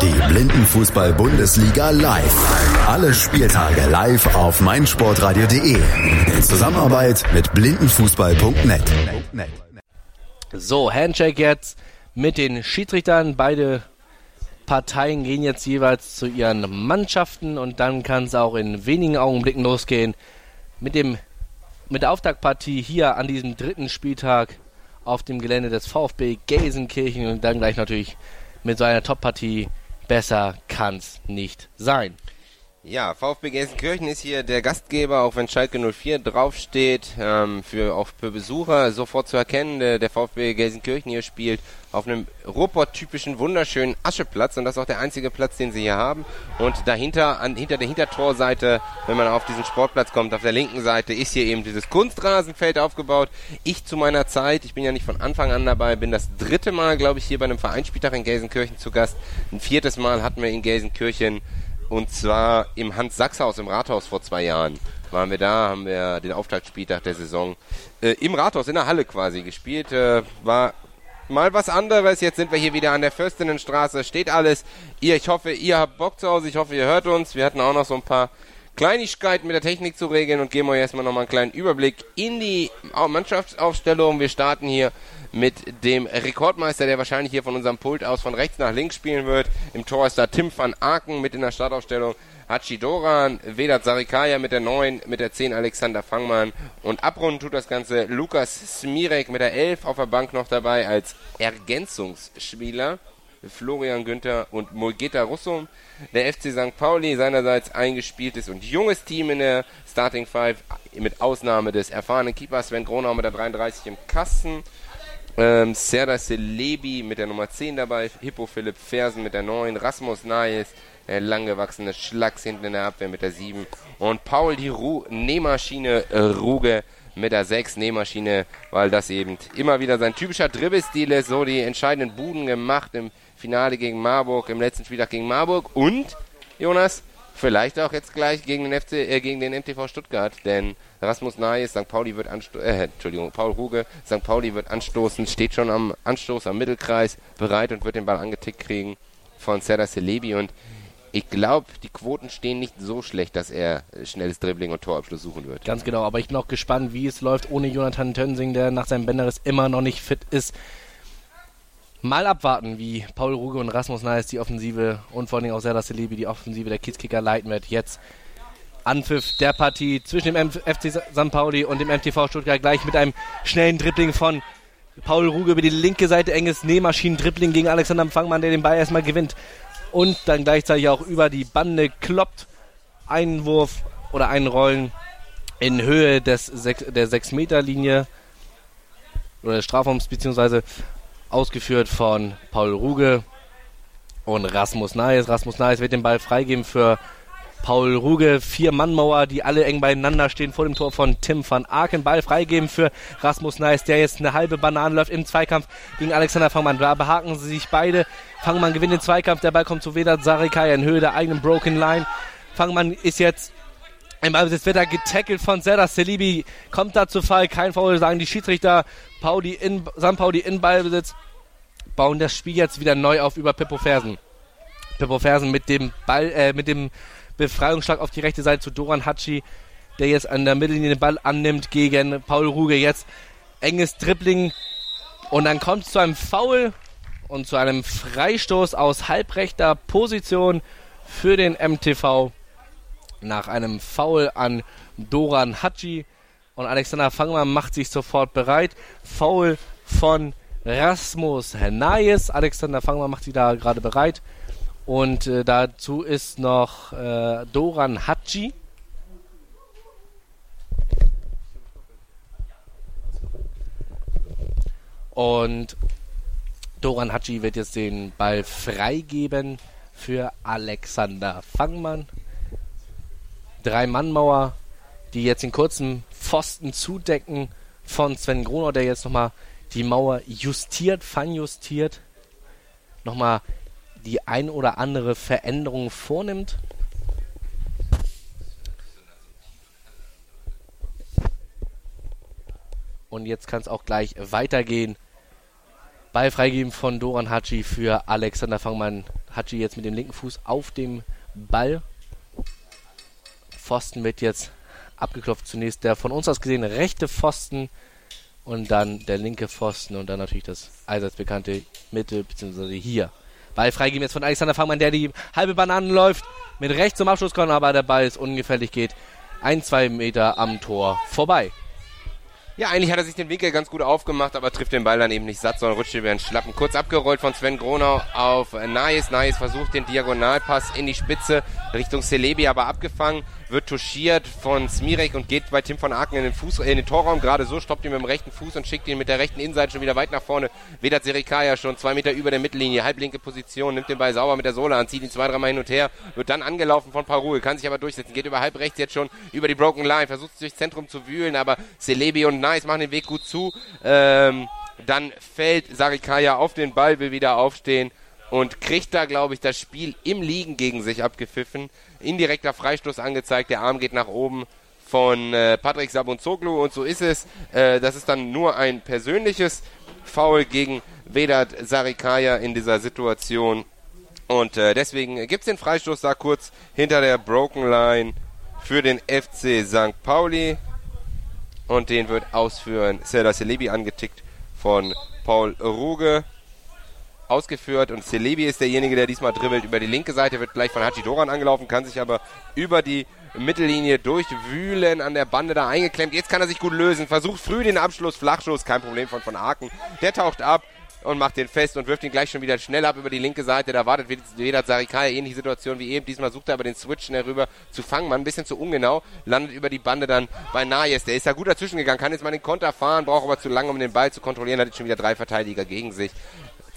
Die Blindenfußball-Bundesliga live. Alle Spieltage live auf meinsportradio.de. In Zusammenarbeit mit blindenfußball.net. So, Handshake jetzt mit den Schiedsrichtern. Beide Parteien gehen jetzt jeweils zu ihren Mannschaften und dann kann es auch in wenigen Augenblicken losgehen mit dem mit der Auftaktpartie hier an diesem dritten Spieltag auf dem Gelände des VfB Gelsenkirchen und dann gleich natürlich mit so einer Top-Partie. Besser kann's nicht sein. Ja, VfB Gelsenkirchen ist hier der Gastgeber, auch wenn Schalke 04 draufsteht, ähm, für, auch für Besucher sofort zu erkennen. Der, der VfB Gelsenkirchen hier spielt auf einem Ruhrpott-typischen, wunderschönen Ascheplatz und das ist auch der einzige Platz, den sie hier haben. Und dahinter, an, hinter der Hintertorseite, wenn man auf diesen Sportplatz kommt, auf der linken Seite ist hier eben dieses Kunstrasenfeld aufgebaut. Ich zu meiner Zeit, ich bin ja nicht von Anfang an dabei, bin das dritte Mal, glaube ich, hier bei einem Vereinsspieltag in Gelsenkirchen zu Gast. Ein viertes Mal hatten wir in Gelsenkirchen und zwar im Hans-Sachs-Haus im Rathaus vor zwei Jahren waren wir da, haben wir den Auftaktspieltag der Saison äh, im Rathaus, in der Halle quasi gespielt. Äh, war mal was anderes. Jetzt sind wir hier wieder an der Fürstinnenstraße. Steht alles. Ihr, ich hoffe, ihr habt Bock zu Hause. Ich hoffe, ihr hört uns. Wir hatten auch noch so ein paar Kleinigkeiten mit der Technik zu regeln und geben euch erstmal nochmal einen kleinen Überblick in die Mannschaftsaufstellung. Wir starten hier mit dem Rekordmeister, der wahrscheinlich hier von unserem Pult aus von rechts nach links spielen wird. Im Tor ist da Tim van Aken mit in der Startaufstellung. Hachi Doran, Vedat Sarikaya mit der 9, mit der 10 Alexander Fangmann und abrunden tut das Ganze Lukas Smirek mit der 11 auf der Bank noch dabei als Ergänzungsspieler. Florian Günther und Mulgeta Russum. Der FC St. Pauli seinerseits eingespieltes und junges Team in der Starting Five mit Ausnahme des erfahrenen Keepers Sven Gronau mit der 33 im Kasten. Ähm, Serdar Celebi mit der Nummer 10 dabei, Hippo Philipp Fersen mit der 9, Rasmus Nayes, der langgewachsene Schlags hinten in der Abwehr mit der 7 und Paul die Ru Nähmaschine äh, Ruge mit der 6 Nähmaschine, weil das eben immer wieder sein typischer Dribbelstil ist, so die entscheidenden Buden gemacht im Finale gegen Marburg, im letzten Spieltag gegen Marburg und Jonas, vielleicht auch jetzt gleich gegen den FC, äh, gegen den MTV Stuttgart, denn Rasmus Nayes, St. Pauli wird anstoßen, äh, Entschuldigung, Paul Ruge, St. Pauli wird anstoßen, steht schon am Anstoß am Mittelkreis bereit und wird den Ball angetickt kriegen von Serdar Celebi und ich glaube, die Quoten stehen nicht so schlecht, dass er schnelles Dribbling und Torabschluss suchen wird. Ganz genau, aber ich bin auch gespannt, wie es läuft ohne Jonathan Tönsing, der nach seinem Bänderriss immer noch nicht fit ist. Mal abwarten, wie Paul Ruge und Rasmus Neis die Offensive und vor allem auch Serdar Celebi die Offensive der Kiezkicker leiten wird. Jetzt Anpfiff der Partie zwischen dem FC St. Pauli und dem MTV Stuttgart gleich mit einem schnellen Dribbling von Paul Ruge über die linke Seite, enges Nähmaschinen-Dribbling gegen Alexander Fangmann, der den Ball erstmal gewinnt und dann gleichzeitig auch über die Bande kloppt. Einwurf oder Einrollen in Höhe des Sech, der 6-Meter-Linie oder des Strafraums, beziehungsweise ausgeführt von Paul Ruge und Rasmus Neis. Rasmus Neis wird den Ball freigeben für Paul Ruge, vier Mannmauer, die alle eng beieinander stehen vor dem Tor von Tim van Aken. Ball freigeben für Rasmus Neis, der jetzt eine halbe Banane läuft im Zweikampf gegen Alexander Fangmann. Da behaken sie sich beide. Fangmann gewinnt den Zweikampf, der Ball kommt zu Vedat Sarikaya in Höhe der eigenen Broken Line. Fangmann ist jetzt Ballbesitz wird er getackelt von Serdar Selibi, kommt da zu Fall, kein Foul, sagen die Schiedsrichter, Pauli in, San Pauli in Ballbesitz, bauen das Spiel jetzt wieder neu auf über Pippo Fersen. Pippo Fersen mit dem Ball, äh, mit dem Befreiungsschlag auf die rechte Seite zu Doran Hatschi, der jetzt an der Mittellinie den Ball annimmt gegen Paul Ruge. Jetzt enges Dribbling. Und dann kommt es zu einem Foul und zu einem Freistoß aus halbrechter Position für den MTV nach einem Foul an Doran Hatschi. Und Alexander Fangmann macht sich sofort bereit. Foul von Rasmus Nayes. Alexander Fangmann macht sich da gerade bereit. Und äh, dazu ist noch äh, Doran Hatschi. Und Doran Hatschi wird jetzt den Ball freigeben für Alexander Fangmann. Drei-Mann-Mauer, die jetzt den kurzen Pfosten zudecken von Sven Gronau, der jetzt nochmal die Mauer justiert, feinjustiert. Nochmal die ein oder andere Veränderung vornimmt. Und jetzt kann es auch gleich weitergehen. Ball freigeben von Doran Hatschi für Alexander Fangmann Haji jetzt mit dem linken Fuß auf dem Ball. Pfosten wird jetzt abgeklopft. Zunächst der von uns aus gesehen rechte Pfosten und dann der linke Pfosten und dann natürlich das allseits bekannte Mitte, beziehungsweise hier. Ball freigeben jetzt von Alexander Fangmann, der die halbe Bananen läuft, mit rechts zum Abschluss kommt, aber der Ball ist ungefährlich, geht ein, zwei Meter am Tor vorbei. Ja, eigentlich hat er sich den Winkel ganz gut aufgemacht, aber trifft den Ball dann eben nicht satt, sondern rutscht über den Schlappen. Kurz abgerollt von Sven Gronau auf Nais. Nais versucht den Diagonalpass in die Spitze Richtung Celebi, aber abgefangen wird touchiert von Smirek und geht bei Tim von Aken in den, Fuß, in den Torraum. Gerade so stoppt ihn mit dem rechten Fuß und schickt ihn mit der rechten Innenseite schon wieder weit nach vorne. Vedat Serikaya schon zwei Meter über der Mittellinie, halblinke Position, nimmt den Ball sauber mit der Sohle an, zieht ihn zwei, dreimal hin und her, wird dann angelaufen von Parul, kann sich aber durchsetzen, geht über halb rechts jetzt schon über die Broken Line, versucht sich durchs Zentrum zu wühlen, aber Celebi und Nice machen den Weg gut zu. Ähm, dann fällt Sarikaya auf den Ball, will wieder aufstehen und kriegt da, glaube ich, das Spiel im Liegen gegen sich abgepfiffen. Indirekter Freistoß angezeigt, der Arm geht nach oben von äh, Patrick Sabunzoglu und so ist es. Äh, das ist dann nur ein persönliches Foul gegen Vedat Sarikaya in dieser Situation. Und äh, deswegen gibt es den Freistoß da kurz hinter der Broken Line für den FC St. Pauli. Und den wird ausführen Serdar Celebi angetickt von Paul Ruge ausgeführt und Celebi ist derjenige, der diesmal dribbelt über die linke Seite, wird gleich von Hachi Doran angelaufen, kann sich aber über die Mittellinie durchwühlen, an der Bande da eingeklemmt. Jetzt kann er sich gut lösen, versucht früh den Abschluss, Flachschuss, kein Problem von von Aken. Der taucht ab und macht den fest und wirft ihn gleich schon wieder schnell ab über die linke Seite. Da wartet Vedat Sarikaya, ähnliche Situation wie eben. Diesmal sucht er aber den Switch schnell rüber zu fangen. Man ein bisschen zu ungenau, landet über die Bande dann bei Nayes. Der ist da gut dazwischen gegangen, kann jetzt mal den Konter fahren, braucht aber zu lange, um den Ball zu kontrollieren. Hat jetzt schon wieder drei Verteidiger gegen sich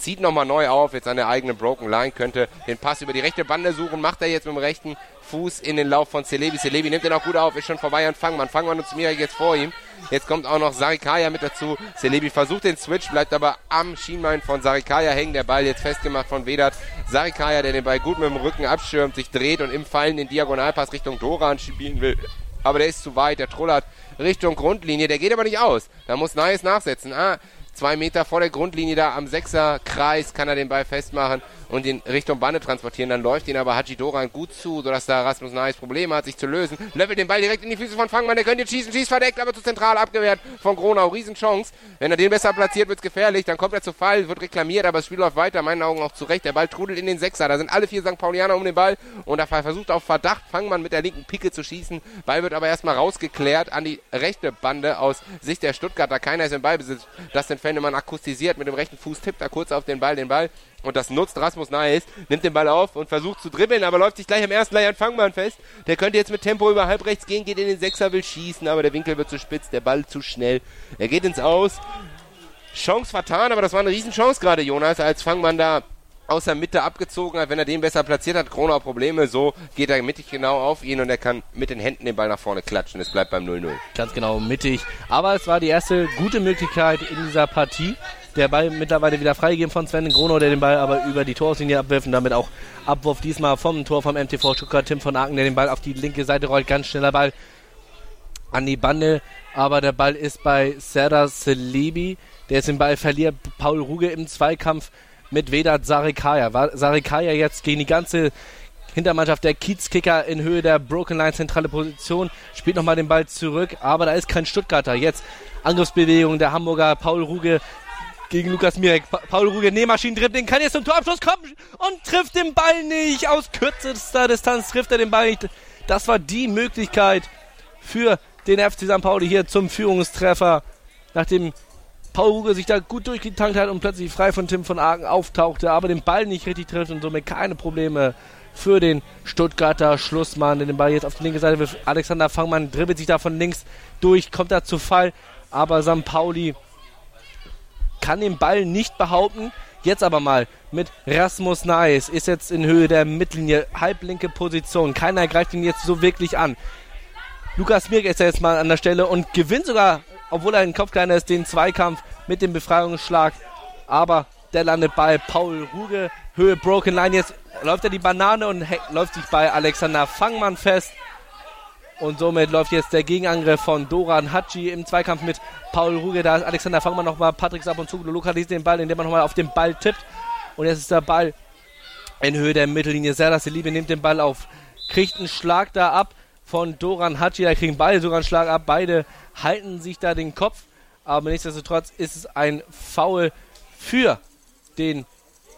zieht nochmal neu auf, jetzt an der eigenen Broken Line, könnte den Pass über die rechte Bande suchen, macht er jetzt mit dem rechten Fuß in den Lauf von Celebi. Celebi nimmt den auch gut auf, ist schon vorbei an Fangmann. Fangmann und Smirak jetzt vor ihm. Jetzt kommt auch noch Sarikaya mit dazu. Celebi versucht den Switch, bleibt aber am Schienbein von Sarikaya hängen. Der Ball jetzt festgemacht von Vedat. Sarikaya, der den Ball gut mit dem Rücken abschirmt, sich dreht und im Fallen den Diagonalpass Richtung Doran spielen will. Aber der ist zu weit, der trullert Richtung Grundlinie, der geht aber nicht aus. Da muss Nice nachsetzen. Ah, zwei Meter vor der Grundlinie da am Sechserkreis kann er den Ball festmachen und ihn Richtung Bande transportieren. Dann läuft ihn aber Haji Doran gut zu, sodass da Rasmus Nais Probleme hat, sich zu lösen. Löffelt den Ball direkt in die Füße von Fangmann. Der könnte schießen, schießt verdeckt, aber zu zentral abgewehrt von Gronau. Riesenchance. Wenn er den besser platziert, wird's gefährlich. Dann kommt er zu Fall, wird reklamiert, aber das Spiel läuft weiter. Meinen Augen auch zurecht. Der Ball trudelt in den Sechser. Da sind alle vier St. Paulianer um den Ball und da versucht auf Verdacht Fangmann mit der linken Picke zu schießen. Ball wird aber erstmal rausgeklärt an die rechte Bande aus Sicht der Stuttgarter. Keiner ist im Ballbesitz. Das sind Fennemann akustisiert mit dem rechten Fuß, tippt er kurz auf den Ball, den Ball und das nutzt Rasmus Nice, nimmt den Ball auf und versucht zu dribbeln, aber läuft sich gleich am ersten Leiern Fangmann fest. Der könnte jetzt mit Tempo über halb rechts gehen, geht in den Sechser, will schießen, aber der Winkel wird zu spitz, der Ball zu schnell. Er geht ins Aus. Chance vertan, aber das war eine Riesenchance gerade, Jonas, als Fangmann da aus der Mitte abgezogen hat. Wenn er den besser platziert hat, Kronau Probleme. So geht er mittig genau auf ihn und er kann mit den Händen den Ball nach vorne klatschen. Es bleibt beim 0-0. Ganz genau mittig. Aber es war die erste gute Möglichkeit in dieser Partie. Der Ball mittlerweile wieder freigegeben von Sven Grono, der den Ball aber über die Torauslinie abwirft und damit auch Abwurf diesmal vom Tor vom MTV Stuttgart. Tim von Aken, der den Ball auf die linke Seite rollt. Ganz schneller Ball an die Bande. Aber der Ball ist bei Serdar Selebi, der jetzt den Ball verliert. Paul Ruge im Zweikampf mit Vedat Sarikaya. Sarikaya jetzt gegen die ganze Hintermannschaft der Kiezkicker in Höhe der Broken Line zentrale Position. Spielt nochmal den Ball zurück, aber da ist kein Stuttgarter. Jetzt Angriffsbewegung der Hamburger Paul Ruge gegen Lukas Mirek. Pa Paul Ruge, Nähmaschinen-Dribbling, kann jetzt zum Torabschluss kommen und trifft den Ball nicht. Aus kürzester Distanz trifft er den Ball nicht. Das war die Möglichkeit für den FC St. Pauli hier zum Führungstreffer, nachdem Paul Ruge sich da gut durchgetankt hat und plötzlich frei von Tim von Aken auftauchte, aber den Ball nicht richtig trifft und somit keine Probleme für den Stuttgarter Schlussmann, der den Ball jetzt auf die linke Seite wirft. Alexander Fangmann dribbelt sich da von links durch, kommt da zu Fall, aber St. Pauli kann den Ball nicht behaupten. Jetzt aber mal mit Rasmus Nice ist jetzt in Höhe der Mittellinie, halblinke Position. Keiner greift ihn jetzt so wirklich an. Lukas Mirk ist jetzt mal an der Stelle und gewinnt sogar, obwohl er ein Kopfkleiner ist, den Zweikampf mit dem Befreiungsschlag. Aber der landet bei Paul Ruge. Höhe Broken Line. Jetzt läuft er die Banane und läuft sich bei Alexander Fangmann fest. Und somit läuft jetzt der Gegenangriff von Doran Hatschi im Zweikampf mit Paul Ruge. Da ist Alexander Fangmann nochmal. Patrick Sabonzuglu lokalisiert den Ball, indem man nochmal auf den Ball tippt. Und jetzt ist der Ball in Höhe der Mittellinie. Serdar Selibe nimmt den Ball auf, kriegt einen Schlag da ab von Doran Haji. Da kriegen beide sogar einen Schlag ab. Beide halten sich da den Kopf. Aber nichtsdestotrotz ist es ein Foul für den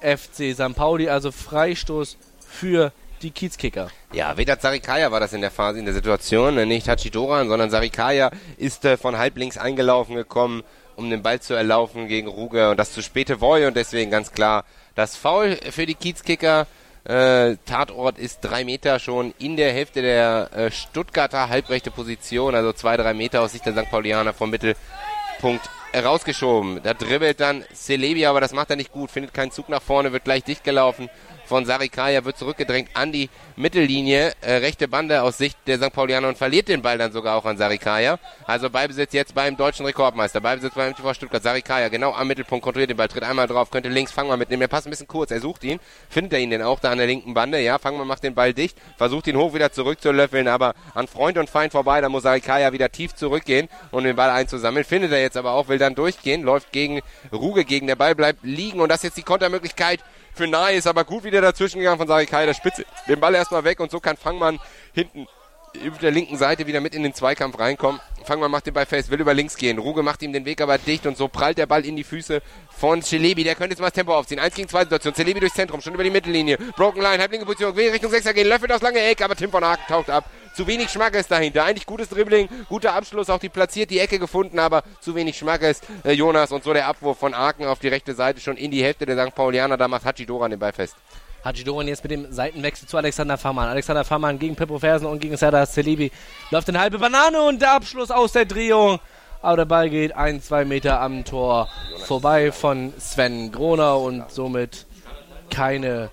FC St. Pauli. Also Freistoß für die Kiezkicker. Ja, Vedat Sarikaya war das in der Phase, in der Situation. Ne? Nicht Hachidoran, sondern Sarikaya ist äh, von halb links eingelaufen gekommen, um den Ball zu erlaufen gegen Ruge und das zu späte Voy und deswegen ganz klar das Foul für die Kiezkicker. Äh, Tatort ist drei Meter schon in der Hälfte der äh, Stuttgarter halbrechte Position, also zwei, drei Meter aus Sicht der St. Paulianer vom Mittelpunkt rausgeschoben. Da dribbelt dann Celebi, aber das macht er nicht gut, findet keinen Zug nach vorne, wird gleich dicht gelaufen von Sarikaya, wird zurückgedrängt an die Mittellinie, äh, rechte Bande aus Sicht der St. Paulianer und verliert den Ball dann sogar auch an Sarikaya. Also Ballbesitz jetzt beim deutschen Rekordmeister, Ballbesitz beim MTV Stuttgart, Sarikaya genau am Mittelpunkt, kontrolliert den Ball, tritt einmal drauf, könnte links Fangmann mitnehmen, er passt ein bisschen kurz, er sucht ihn, findet er ihn denn auch da an der linken Bande, ja, Fangmann macht den Ball dicht, versucht ihn hoch wieder zurückzulöffeln, aber an Freund und Feind vorbei, da muss Sarikaya wieder tief zurückgehen und den Ball einzusammeln, findet er jetzt aber auch, will dann durchgehen, läuft gegen Ruge gegen, der Ball bleibt liegen und das ist jetzt die Kontermöglichkeit für Nahe ist aber gut wieder dazwischen gegangen von Sarikai, der Spitze. Den Ball erstmal weg und so kann Fangmann hinten über der linken Seite wieder mit in den Zweikampf reinkommen. Fangmann macht den Ball fest, will über links gehen. Ruge macht ihm den Weg aber dicht und so prallt der Ball in die Füße von Celebi. Der könnte jetzt mal das Tempo aufziehen. 1 gegen 2 Situation. Celebi durchs Zentrum, schon über die Mittellinie. Broken Line, halblinke Position, will Richtung 6er gehen, löffelt aus lange Eck, aber Tim von Haken taucht ab. Zu wenig Schmackes dahinter. Eigentlich gutes Dribbling, guter Abschluss, auch die platziert, die Ecke gefunden, aber zu wenig Schmackes. Äh, Jonas und so der Abwurf von Aken auf die rechte Seite schon in die Hälfte der St. Paulianer. Da macht Hachi Doran den Ball fest. Haji Doran jetzt mit dem Seitenwechsel zu Alexander Fahrmann. Alexander Fahrmann gegen Pippo Fersen und gegen Serdar Celebi. Läuft eine halbe Banane und der Abschluss aus der Drehung. Aber der Ball geht ein, zwei Meter am Tor vorbei von Sven Groner und somit keine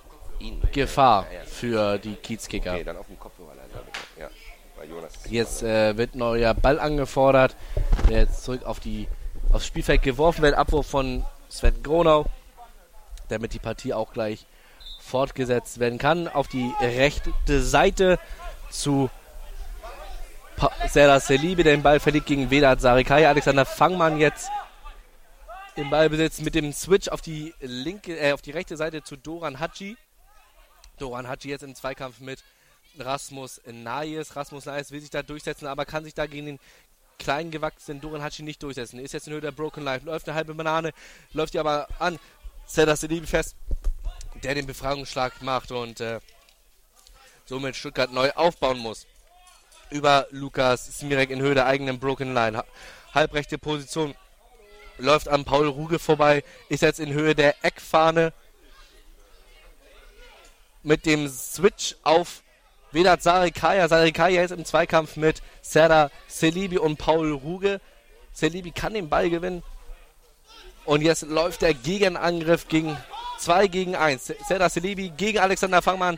Gefahr für die Kiezkicker. Jetzt äh, wird neuer Ball angefordert, der jetzt zurück auf die, aufs Spielfeld geworfen wird. Abwurf von Sven Gronau, damit die Partie auch gleich fortgesetzt werden kann. Auf die rechte Seite zu pa Serdar Selibi, der den Ball verliert gegen Vedat Sarikai. Alexander Fangmann jetzt im Ballbesitz mit dem Switch auf die linke, äh, auf die rechte Seite zu Doran Haji. Doran Haji jetzt im Zweikampf mit Rasmus Nayes. Rasmus Nayes will sich da durchsetzen, aber kann sich da gegen den klein gewachsenen Doran Haji nicht durchsetzen. Ist jetzt in Höhe der Broken Life, läuft eine halbe Banane, läuft die aber an. Serdar Selibi fest, der den Befreiungsschlag macht und äh, somit Stuttgart neu aufbauen muss. Über Lukas Smirek in Höhe der eigenen Broken Line. Ha halbrechte Position läuft an Paul Ruge vorbei, ist jetzt in Höhe der Eckfahne mit dem Switch auf Vedat Sarikaya. Sarikaya ist im Zweikampf mit Serdar Selibi und Paul Ruge. Selibi kann den Ball gewinnen. Und jetzt läuft der Gegenangriff gegen 2 gegen 1. Serdar Selibi gegen Alexander Fangmann.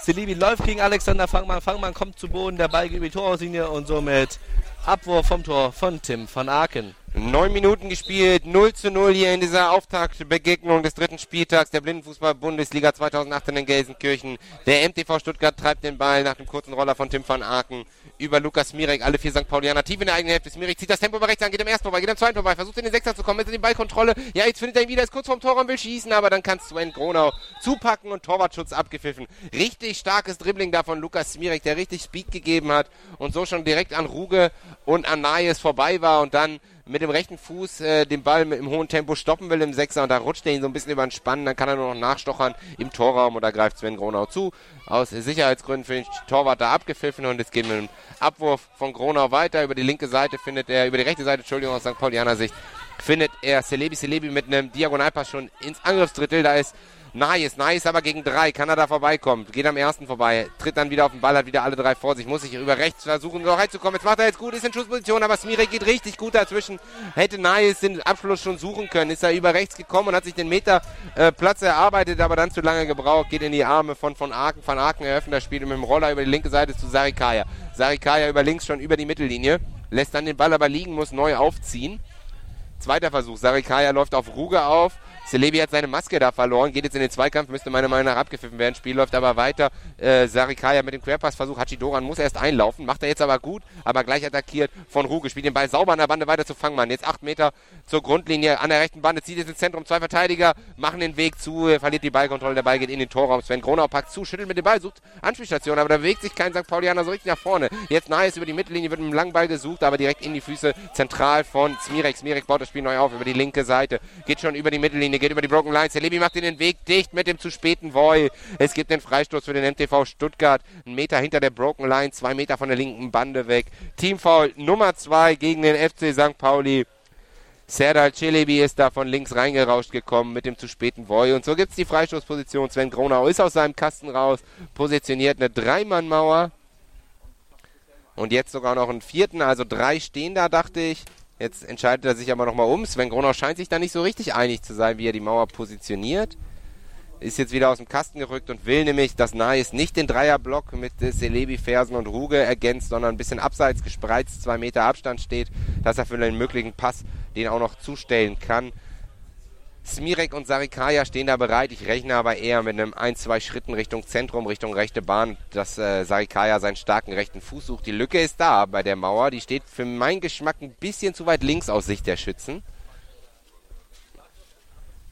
Selibi läuft gegen Alexander Fangmann. Fangmann kommt zu Boden, der Ball geht über die Torauslinie und somit Abwurf vom Tor von Tim van Aken. Neun Minuten gespielt, 0 zu 0 hier in dieser Auftaktbegegnung des dritten Spieltags der Blindenfußball-Bundesliga 2018 in Gelsenkirchen. Der MTV Stuttgart treibt den Ball nach dem kurzen Roller von Tim van Aken über Lukas Mirek, alle vier St. Paulianer tief in der eigenen Hälfte. Smirek zieht das Tempo bei rechts an, geht im ersten vorbei, geht im zweiten vorbei, versucht in den Sechser zu kommen, ist in die Ballkontrolle. Ja, jetzt findet er ihn wieder, ist kurz vorm Tor und will schießen, aber dann kann Sven Gronau zupacken und Torwartschutz abgepfiffen. Richtig starkes Dribbling da von Lukas Smirek, der richtig Speed gegeben hat und so schon direkt an Ruge und an Nayes vorbei war und dann mit dem rechten Fuß äh, den Ball mit, im hohen Tempo stoppen will im Sechser und da rutscht er ihn so ein bisschen über den Spann, dann kann er nur noch nachstochern im Torraum und da greift Sven Gronau zu. Aus Sicherheitsgründen für den Torwart da abgepfiffen und es geht mit dem Abwurf von Gronau weiter. Über die linke Seite findet er, über die rechte Seite, Entschuldigung, aus St. Paulianer Sicht, findet er Celebi Celebi mit einem Diagonalpass schon ins Angriffsdrittel. Da ist Nice, nice, aber gegen drei kann er da vorbeikommen. Geht am ersten vorbei, tritt dann wieder auf den Ball, hat wieder alle drei vor sich, muss sich über rechts versuchen, noch reinzukommen. Jetzt macht er jetzt gut, ist in Schussposition, aber Smirek geht richtig gut dazwischen. Hätte Nice den Abschluss schon suchen können, ist er über rechts gekommen und hat sich den Meter äh, Platz erarbeitet, aber dann zu lange gebraucht, geht in die Arme von von Aken. Van Aken eröffnet das Spiel mit dem Roller über die linke Seite zu Sarikaya. Sarikaya über links schon über die Mittellinie, lässt dann den Ball aber liegen, muss neu aufziehen. Zweiter Versuch. Sarikaya läuft auf Ruge auf, Celebi hat seine Maske da verloren, geht jetzt in den Zweikampf, müsste meiner Meinung nach abgepfiffen werden. Spiel läuft aber weiter. Äh, Sarikaya mit dem Querpassversuch. Hachidoran muss erst einlaufen, macht er jetzt aber gut, aber gleich attackiert von Ruge. Spielt den Ball sauber an der Bande weiter zu Fangmann. Jetzt acht Meter zur Grundlinie an der rechten Bande, zieht jetzt ins Zentrum. Zwei Verteidiger machen den Weg zu, verliert die Ballkontrolle. Der Ball geht in den Torraum. Sven Gronau packt zu, schüttelt mit dem Ball, sucht Anspielstation, aber da bewegt sich kein St. Paulianer so richtig nach vorne. Jetzt nahe ist über die Mittellinie, wird mit einem langen Ball gesucht, aber direkt in die Füße zentral von Smirek. Smirek baut das Spiel neu auf über die linke Seite. Geht schon über die Mittellinie, geht über die Broken Lines. Lebi macht den Weg dicht mit dem zu späten Voy. Es gibt den Freistoß für den MTV Stuttgart. Ein Meter hinter der Broken Line, zwei Meter von der linken Bande weg. Teamfoul Nummer zwei gegen den FC St. Pauli. Serdal Celebi ist da von links reingerauscht gekommen mit dem zu späten Voy. Und so gibt es die Freistoßposition. Sven Gronau ist aus seinem Kasten raus, positioniert eine Dreimannmauer. Und jetzt sogar noch einen vierten, also drei stehen da, dachte ich. Jetzt entscheidet er sich aber nochmal um. Sven Gronau scheint sich da nicht so richtig einig zu sein, wie er die Mauer positioniert. Ist jetzt wieder aus dem Kasten gerückt und will nämlich, dass Nais nicht den Dreierblock mit Celebi, Fersen und Ruge ergänzt, sondern ein bisschen abseits gespreizt, zwei Meter Abstand steht, dass er für einen möglichen Pass den auch noch zustellen kann. Smirek und Sarikaya stehen da bereit. Ich rechne aber eher mit einem ein, zwei Schritten Richtung Zentrum, Richtung rechte Bahn, dass äh, Sarikaya seinen starken rechten Fuß sucht. Die Lücke ist da bei der Mauer. Die steht für meinen Geschmack ein bisschen zu weit links aus Sicht der Schützen.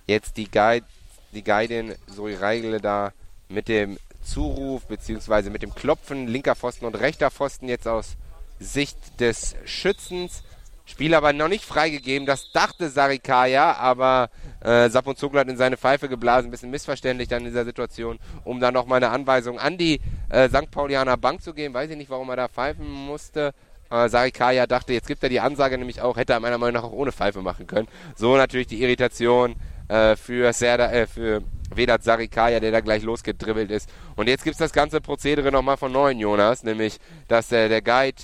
Jetzt die, Guide, die Guidin Zoe Reigle da mit dem Zuruf bzw. mit dem Klopfen linker Pfosten und rechter Pfosten jetzt aus Sicht des Schützens. Spiel aber noch nicht freigegeben. Das dachte Sarikaya, aber äh, Sapon Zogler hat in seine Pfeife geblasen. Ein bisschen missverständlich dann in dieser Situation, um dann nochmal eine Anweisung an die äh, St. Paulianer Bank zu geben. Weiß ich nicht, warum er da pfeifen musste. Äh, Sarikaya dachte, jetzt gibt er die Ansage nämlich auch, hätte er meiner Meinung nach auch ohne Pfeife machen können. So natürlich die Irritation äh, für, Serda, äh, für Vedat Sarikaya, der da gleich losgedribbelt ist. Und jetzt gibt es das ganze Prozedere nochmal von neuen Jonas, nämlich, dass äh, der Guide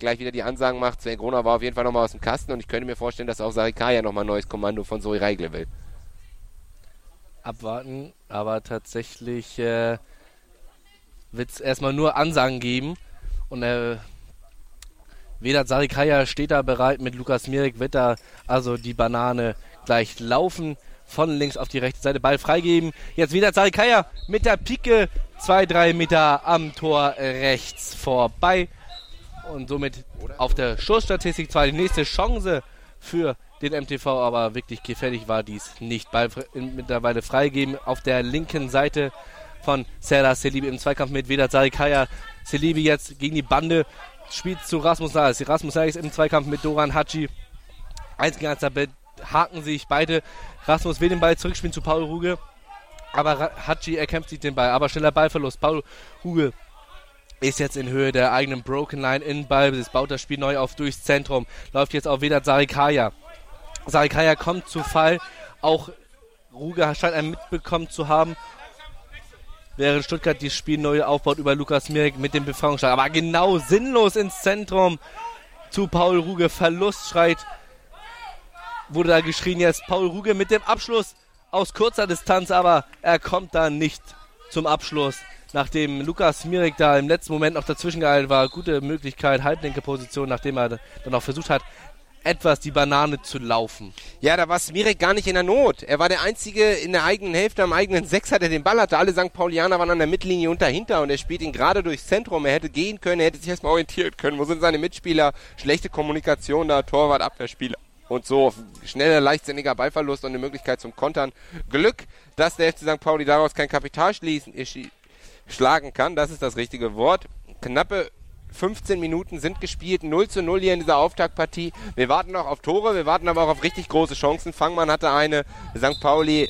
gleich wieder die Ansagen macht. Sven Grona war auf jeden Fall nochmal aus dem Kasten und ich könnte mir vorstellen, dass auch Sarikaya nochmal ein neues Kommando von Zoe Reigle will. Abwarten, aber tatsächlich äh, wird es erstmal nur Ansagen geben und äh, Vedat Sarikaya steht da bereit mit Lukas Mirek, wird da also die Banane gleich laufen von links auf die rechte Seite, Ball freigeben. Jetzt wieder Sarikaya mit der Pike, zwei, drei Meter am Tor rechts vorbei und somit auf der Schussstatistik zwar die nächste Chance für den MTV, aber wirklich gefährlich war dies nicht. Ball mittlerweile freigeben auf der linken Seite von Serra Selibi im Zweikampf mit Vedat Sarikaya. Selibi jetzt gegen die Bande, spielt zu Rasmus Nais. Rasmus Nais im Zweikampf mit Doran Haji. Eins gegen eins, da haken sich beide. Rasmus will den Ball zurückspielen zu Paul Ruge, aber Haji erkämpft sich den Ball. Aber schneller Ballverlust. Paul Ruge ist jetzt in Höhe der eigenen Broken Line in Ballbesitz, baut das Spiel neu auf durchs Zentrum, läuft jetzt auch wieder Sarikaya. Sarikaya kommt zu Fall, auch Ruge scheint einen mitbekommen zu haben, während Stuttgart das Spiel neu aufbaut über Lukas Mirek mit dem Befreiungsschlag. Aber genau sinnlos ins Zentrum zu Paul Ruge, Verlust schreit, wurde da geschrien. Jetzt Paul Ruge mit dem Abschluss aus kurzer Distanz, aber er kommt da nicht zum Abschluss nachdem Lukas Mirek da im letzten Moment noch dazwischen gehalten war, gute Möglichkeit, Halblenkerposition, nachdem er dann auch versucht hat, etwas die Banane zu laufen. Ja, da war Smirek gar nicht in der Not. Er war der Einzige in der eigenen Hälfte, am eigenen Sechser, der den Ball hatte. Alle St. Paulianer waren an der Mittellinie und dahinter und er spielt ihn gerade durchs Zentrum. Er hätte gehen können, er hätte sich erstmal orientieren können. Wo sind seine Mitspieler? Schlechte Kommunikation da, Torwart, Abwehrspieler. Und so schneller, leichtsinniger Ballverlust und eine Möglichkeit zum Kontern. Glück, dass der FC St. Pauli daraus kein Kapital schließen, schlagen kann. Das ist das richtige Wort. Knappe 15 Minuten sind gespielt, 0 zu 0 hier in dieser Auftaktpartie. Wir warten noch auf Tore, wir warten aber auch auf richtig große Chancen. Fangmann hatte eine, St. Pauli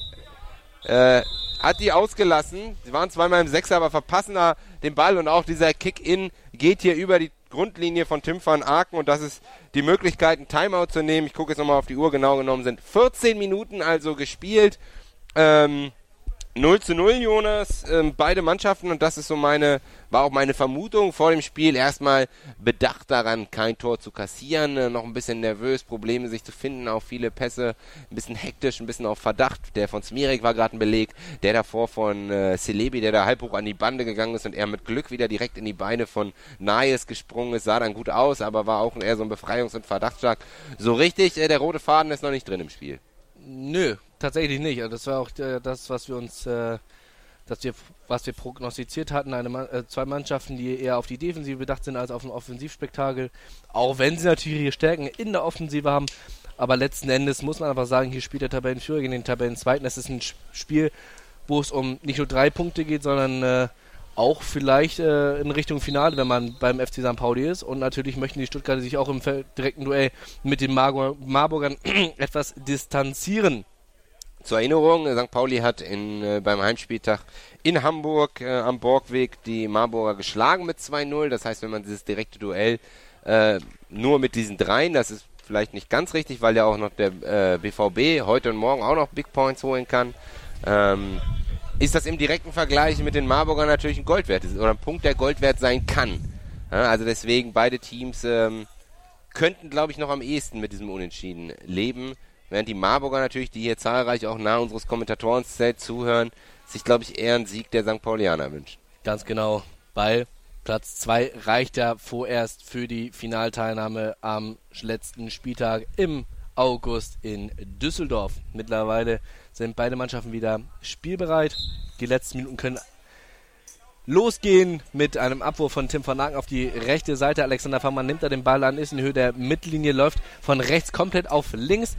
äh, hat die ausgelassen. Sie waren zweimal im Sechser, aber verpassen da den Ball und auch dieser Kick-In geht hier über die Grundlinie von Tim van Aken und das ist die Möglichkeit, ein Timeout zu nehmen. Ich gucke jetzt nochmal auf die Uhr, genau genommen sind 14 Minuten also gespielt. Ähm, 0 zu 0, Jonas. Ähm, beide Mannschaften, und das ist so meine, war auch meine Vermutung vor dem Spiel, erstmal bedacht daran, kein Tor zu kassieren, äh, noch ein bisschen nervös, Probleme sich zu finden, auch viele Pässe, ein bisschen hektisch, ein bisschen auf Verdacht. Der von Smirek war gerade ein Beleg, der davor von äh, Celebi, der da halb hoch an die Bande gegangen ist und er mit Glück wieder direkt in die Beine von Nayes gesprungen ist, sah dann gut aus, aber war auch eher so ein Befreiungs- und Verdachtsschlag. So richtig, äh, der rote Faden ist noch nicht drin im Spiel. Nö, tatsächlich nicht. Also das war auch äh, das, was wir uns, äh, dass wir, was wir prognostiziert hatten. Eine, äh, zwei Mannschaften, die eher auf die Defensive bedacht sind als auf ein Offensivspektakel. Auch wenn sie natürlich ihre Stärken in der Offensive haben. Aber letzten Endes muss man einfach sagen, hier spielt der Tabellenführer gegen den Tabellenzweiten. Das ist ein Spiel, wo es um nicht nur drei Punkte geht, sondern äh, auch vielleicht äh, in Richtung Finale, wenn man beim FC St. Pauli ist. Und natürlich möchten die Stuttgarter sich auch im direkten Duell mit den Marburg Marburgern etwas distanzieren. Zur Erinnerung, St. Pauli hat in, äh, beim Heimspieltag in Hamburg äh, am Borgweg die Marburger geschlagen mit 2-0. Das heißt, wenn man dieses direkte Duell äh, nur mit diesen dreien, das ist vielleicht nicht ganz richtig, weil ja auch noch der äh, BVB heute und morgen auch noch Big Points holen kann. Ähm, ist das im direkten Vergleich mit den Marburgern natürlich ein Goldwert oder ein Punkt, der Goldwert sein kann. Ja, also deswegen beide Teams ähm, könnten, glaube ich, noch am ehesten mit diesem Unentschieden leben, während die Marburger natürlich, die hier zahlreich auch nah unseres Kommentatorenszelt zuhören, sich, glaube ich, eher einen Sieg der St. Paulianer wünschen. Ganz genau, weil Platz 2 reicht ja vorerst für die Finalteilnahme am letzten Spieltag im August in Düsseldorf. Mittlerweile sind beide Mannschaften wieder spielbereit. Die letzten Minuten können losgehen mit einem Abwurf von Tim van Aken auf die rechte Seite. Alexander Fangmann nimmt da den Ball an, ist in Höhe der Mittellinie, läuft von rechts komplett auf links.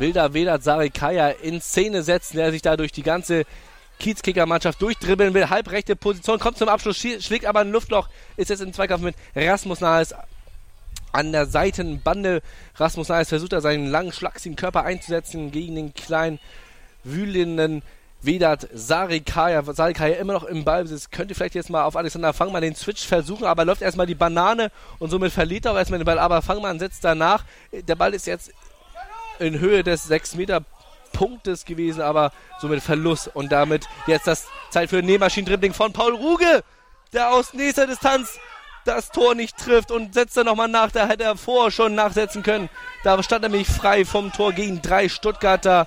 Will da Vedat Sarikaya in Szene setzen, der sich da durch die ganze Kiezkicker-Mannschaft durchdribbeln will. Halbrechte Position, kommt zum Abschluss, schlägt aber ein Luftloch, ist jetzt im Zweikampf mit Rasmus Nahes an der Seitenbande. Rasmus Nahes versucht da seinen langen, schlagsigen Körper einzusetzen gegen den kleinen, wühlenden Vedat Sarikaya. Sarikaya immer noch im Ballbesitz. Könnte vielleicht jetzt mal auf Alexander Fangmann den Switch versuchen, aber läuft erstmal die Banane und somit verliert er auch erstmal den Ball. Aber Fangmann setzt danach. Der Ball ist jetzt in Höhe des 6 Meter Punktes gewesen, aber somit Verlust. Und damit jetzt das Zeit für Nähmaschinen-Dribbling von Paul Ruge, der aus nächster Distanz das Tor nicht trifft und setzt dann nochmal nach. Da hätte er vorher schon nachsetzen können. Da stand er nämlich frei vom Tor gegen drei Stuttgarter.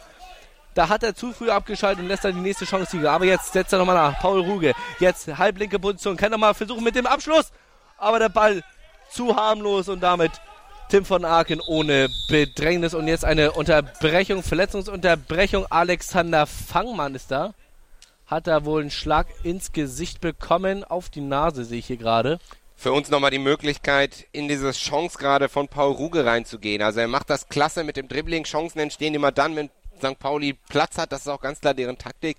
Da hat er zu früh abgeschaltet und lässt dann die nächste Chance liegen. Aber jetzt setzt er nochmal nach. Paul Ruge. Jetzt halblinke Position. Kann nochmal versuchen mit dem Abschluss. Aber der Ball zu harmlos und damit Tim von Aken ohne Bedrängnis. Und jetzt eine Unterbrechung, Verletzungsunterbrechung. Alexander Fangmann ist da. Hat da wohl einen Schlag ins Gesicht bekommen. Auf die Nase sehe ich hier gerade für uns nochmal die Möglichkeit, in diese Chance gerade von Paul Ruge reinzugehen. Also er macht das klasse mit dem Dribbling. Chancen entstehen immer dann, wenn St. Pauli Platz hat. Das ist auch ganz klar deren Taktik.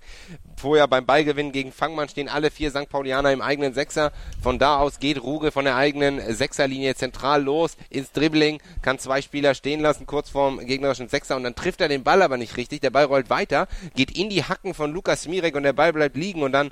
Vorher beim Ballgewinn gegen Fangmann stehen alle vier St. Paulianer im eigenen Sechser. Von da aus geht Ruge von der eigenen Sechserlinie zentral los ins Dribbling, kann zwei Spieler stehen lassen, kurz vorm gegnerischen Sechser und dann trifft er den Ball aber nicht richtig. Der Ball rollt weiter, geht in die Hacken von Lukas Mirek und der Ball bleibt liegen und dann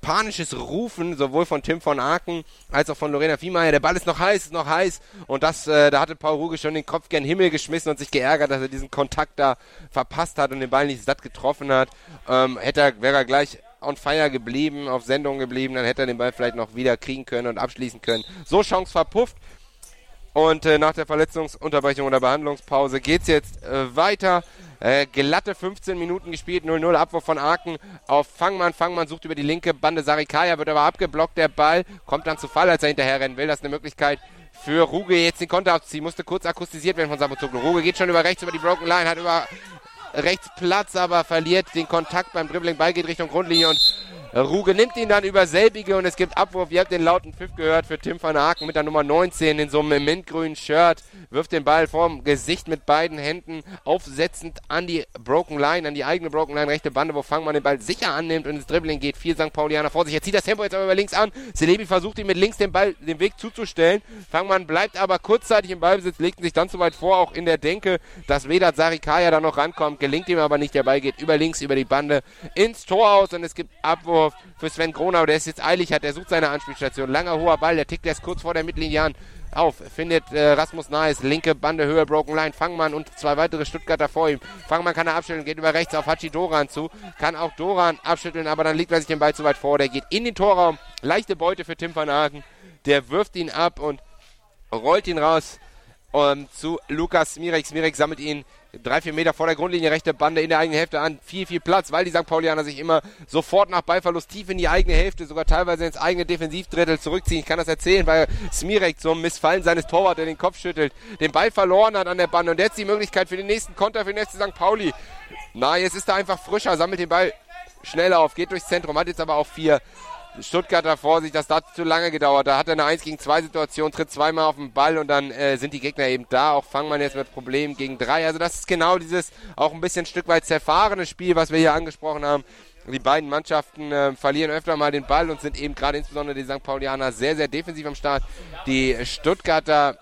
panisches Rufen, sowohl von Tim von Aken als auch von Lorena Viehmeier. Der Ball ist noch heiß, ist noch heiß und das, äh, da hatte Paul Ruge schon den Kopf gern Himmel geschmissen und sich geärgert, dass er diesen Kontakt da verpasst hat und den Ball nicht satt getroffen hat. Ähm, hätte er, wäre er gleich on fire geblieben, auf Sendung geblieben, dann hätte er den Ball vielleicht noch wieder kriegen können und abschließen können. So Chance verpufft. Und äh, nach der Verletzungsunterbrechung oder Behandlungspause geht's jetzt äh, weiter. Äh, glatte 15 Minuten gespielt, 0-0 Abwurf von Arken auf Fangmann. Fangmann sucht über die linke Bande Sarikaya, wird aber abgeblockt. Der Ball kommt dann zu Fall, als er hinterher rennen will. Das ist eine Möglichkeit für Ruge jetzt den Konter aufzuziehen. Musste kurz akkustisiert werden von Sabotoglu. Ruge geht schon über rechts über die Broken Line, hat über rechts Platz, aber verliert den Kontakt beim Dribbling. Ball geht Richtung Grundlinie und Ruge nimmt ihn dann über selbige und es gibt Abwurf. Ihr habt den lauten Pfiff gehört für Tim van Aken mit der Nummer 19 in so einem mintgrünen Shirt. Wirft den Ball vorm Gesicht mit beiden Händen aufsetzend an die Broken Line, an die eigene Broken Line, rechte Bande, wo Fangmann den Ball sicher annimmt und ins Dribbling geht. Vier St. Paulianer vor sich. Er zieht das Tempo jetzt aber über links an. Selebi versucht ihm mit links den Ball, den Weg zuzustellen. Fangmann bleibt aber kurzzeitig im Ballbesitz, legt sich dann zu weit vor, auch in der Denke, dass Vedat Sarikaya da noch rankommt. Gelingt ihm aber nicht. Der Ball geht über links, über die Bande ins Tor aus und es gibt Abwurf Vorwurf für Sven Gronau. Der ist jetzt eilig, hat, der sucht seine Anspielstation. Langer, hoher Ball, der tickt erst kurz vor der Mittellinie an. Auf, findet äh, Rasmus Nice, linke Bande, Höhe, Broken Line, Fangmann und zwei weitere Stuttgarter vor ihm. Fangmann kann er abschütteln, geht über rechts auf Hachi Doran zu, kann auch Doran abschütteln, aber dann liegt er sich den Ball zu weit vor. Der geht in den Torraum, leichte Beute für Tim van Aken, der wirft ihn ab und rollt ihn raus um, zu Lukas Smirek. Smirek sammelt ihn drei, vier Meter vor der Grundlinie, rechte Bande in der eigenen Hälfte an. Viel, viel Platz, weil die St. Paulianer sich immer sofort nach Ballverlust tief in die eigene Hälfte, sogar teilweise ins eigene Defensivdrittel zurückziehen. Ich kann das erzählen, weil Smirek zum Missfallen seines Torwarts, der den Kopf schüttelt, den Ball verloren hat an der Bande. Und jetzt die Möglichkeit für den nächsten Konter für den FC St. Pauli. Na, jetzt ist er einfach frischer, sammelt den Ball schnell auf, geht durchs Zentrum, hat jetzt aber auch vier Stuttgarter vor sich, das hat zu lange gedauert. Da hat er eine 1 gegen 2 Situation, tritt zweimal auf den Ball und dann äh, sind die Gegner eben da. Auch Fangmann jetzt mit Problemen gegen drei. Also das ist genau dieses auch ein bisschen ein Stück weit zerfahrene Spiel, was wir hier angesprochen haben. Die beiden Mannschaften äh, verlieren öfter mal den Ball und sind eben gerade insbesondere die St. Paulianer sehr, sehr defensiv am Start. Die Stuttgarter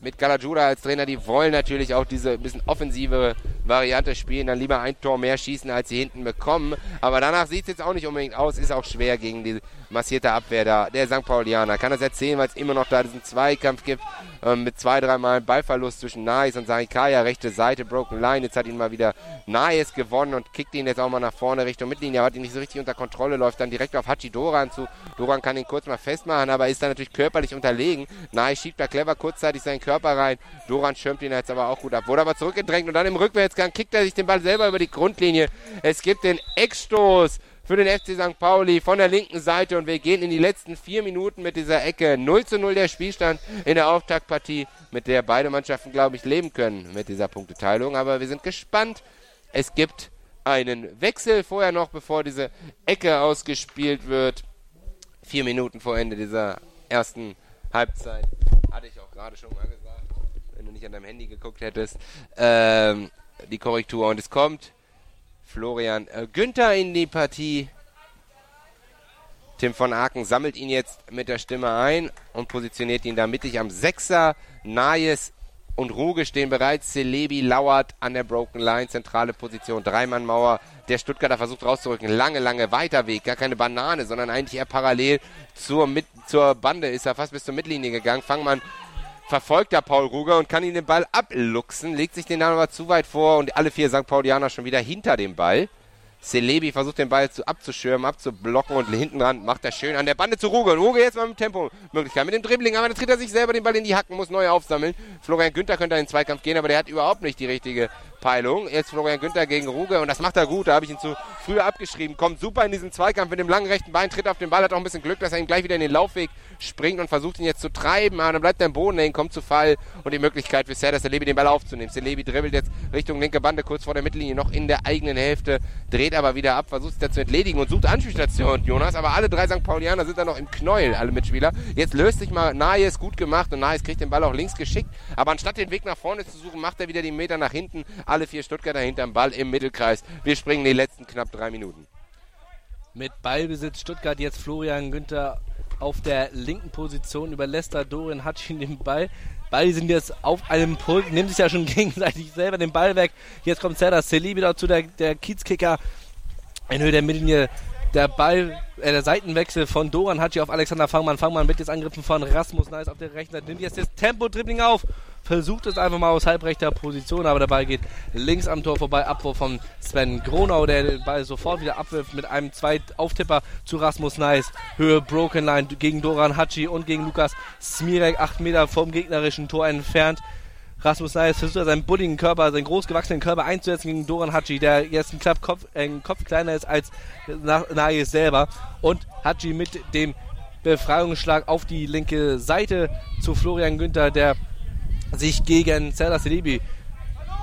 mit Galajura als Trainer, die wollen natürlich auch diese bisschen offensive Variante spielen, dann lieber ein Tor mehr schießen, als sie hinten bekommen. Aber danach sieht es jetzt auch nicht unbedingt aus, ist auch schwer gegen die massierte Abwehr da, der St. Paulianer. Kann das erzählen, weil es immer noch da diesen Zweikampf gibt, ähm, mit zwei, dreimal Ballverlust zwischen Naes und Sarikaya, rechte Seite, Broken Line. Jetzt hat ihn mal wieder Naes gewonnen und kickt ihn jetzt auch mal nach vorne Richtung Mittellinie, aber hat ihn nicht so richtig unter Kontrolle, läuft dann direkt auf Hachi Doran zu. Doran kann ihn kurz mal festmachen, aber ist dann natürlich körperlich unterlegen. Naes schiebt da clever kurzzeitig seinen Körper rein. Doran schirmt ihn jetzt aber auch gut ab. Wurde aber zurückgedrängt und dann im Rückwärtsgang kickt er sich den Ball selber über die Grundlinie. Es gibt den Eckstoß für den FC St. Pauli von der linken Seite und wir gehen in die letzten vier Minuten mit dieser Ecke. 0 zu 0 der Spielstand in der Auftaktpartie, mit der beide Mannschaften, glaube ich, leben können mit dieser Punkteteilung. Aber wir sind gespannt. Es gibt einen Wechsel vorher noch, bevor diese Ecke ausgespielt wird. Vier Minuten vor Ende dieser ersten Halbzeit. Hatte ich auch gerade schon mal gesagt, wenn du nicht an deinem Handy geguckt hättest. Ähm, die Korrektur und es kommt Florian äh, Günther in die Partie. Tim von Aken sammelt ihn jetzt mit der Stimme ein und positioniert ihn da mittig am Sechser. Nayes und Ruge stehen bereits. Celebi lauert an der Broken Line, zentrale Position, Dreimannmauer. Der Stuttgarter versucht rauszurücken. Lange, lange weiter Weg. Gar keine Banane, sondern eigentlich eher parallel zur, mit, zur Bande ist er fast bis zur Mittellinie gegangen. Fangmann verfolgt da Paul Ruger und kann ihn den Ball abluchsen, legt sich den dann aber zu weit vor und alle vier St. Paulianer schon wieder hinter dem Ball. Celebi versucht den Ball zu, abzuschirmen, abzublocken und hinten dran macht er schön an der Bande zu Ruge. Und Ruge jetzt mal mit Tempo Möglichkeit mit dem Dribbling, aber dann tritt er sich selber den Ball in die Hacken, muss neu aufsammeln. Florian Günther könnte in den Zweikampf gehen, aber der hat überhaupt nicht die richtige Peilung. Jetzt Florian Günther gegen Ruge und das macht er gut. Da habe ich ihn zu früh abgeschrieben. Kommt super in diesen Zweikampf mit dem langen rechten Bein, tritt auf den Ball, hat auch ein bisschen Glück, dass er ihm gleich wieder in den Laufweg springt und versucht ihn jetzt zu treiben. Aber dann bleibt er im Boden hängen, kommt zu Fall und die Möglichkeit für Serdar Celebi den Ball aufzunehmen. Celebi dribbelt jetzt Richtung linke Bande, kurz vor der Mittellinie, noch in der eigenen Hälfte, dreht aber wieder ab, versucht es zu entledigen und sucht Anspielstation, Jonas. Aber alle drei St. Paulianer sind da noch im Knäuel, alle Mitspieler. Jetzt löst sich mal Naes, gut gemacht und Naes kriegt den Ball auch links geschickt. Aber anstatt den Weg nach vorne zu suchen, macht er wieder die Meter nach hinten. Alle vier Stuttgarter hinterm Ball im Mittelkreis. Wir springen die letzten knapp drei Minuten. Mit Ballbesitz Stuttgart jetzt Florian Günther auf der linken Position überlässt da Dorian Hatschin den Ball. Beide sind jetzt auf einem Pult, nehmen sich ja schon gegenseitig selber den Ball weg. Jetzt kommt Serdar Seli wieder zu der, der Kiezkicker in Höhe der Mittellinie. Der Ball, äh, der Seitenwechsel von Doran Hatschi auf Alexander Fangmann. Fangmann wird jetzt angegriffen von Rasmus Nice auf der rechten Seite. Nimmt jetzt das Tempo-Dribbling auf versucht es einfach mal aus halbrechter Position, aber der Ball geht links am Tor vorbei. Abwurf von Sven Gronau, der den Ball sofort wieder abwirft mit einem Zweitauftipper zu Rasmus Neis. Höhe Broken Line gegen Doran Hatschi und gegen Lukas Smirek, acht Meter vom gegnerischen Tor entfernt. Rasmus Neis versucht seinen bulligen Körper, seinen großgewachsenen Körper einzusetzen gegen Doran Hatschi, der jetzt einen Kopf, äh, einen Kopf kleiner ist als Nayes selber. Und Hatschi mit dem Befreiungsschlag auf die linke Seite zu Florian Günther, der sich gegen Serdar Celebi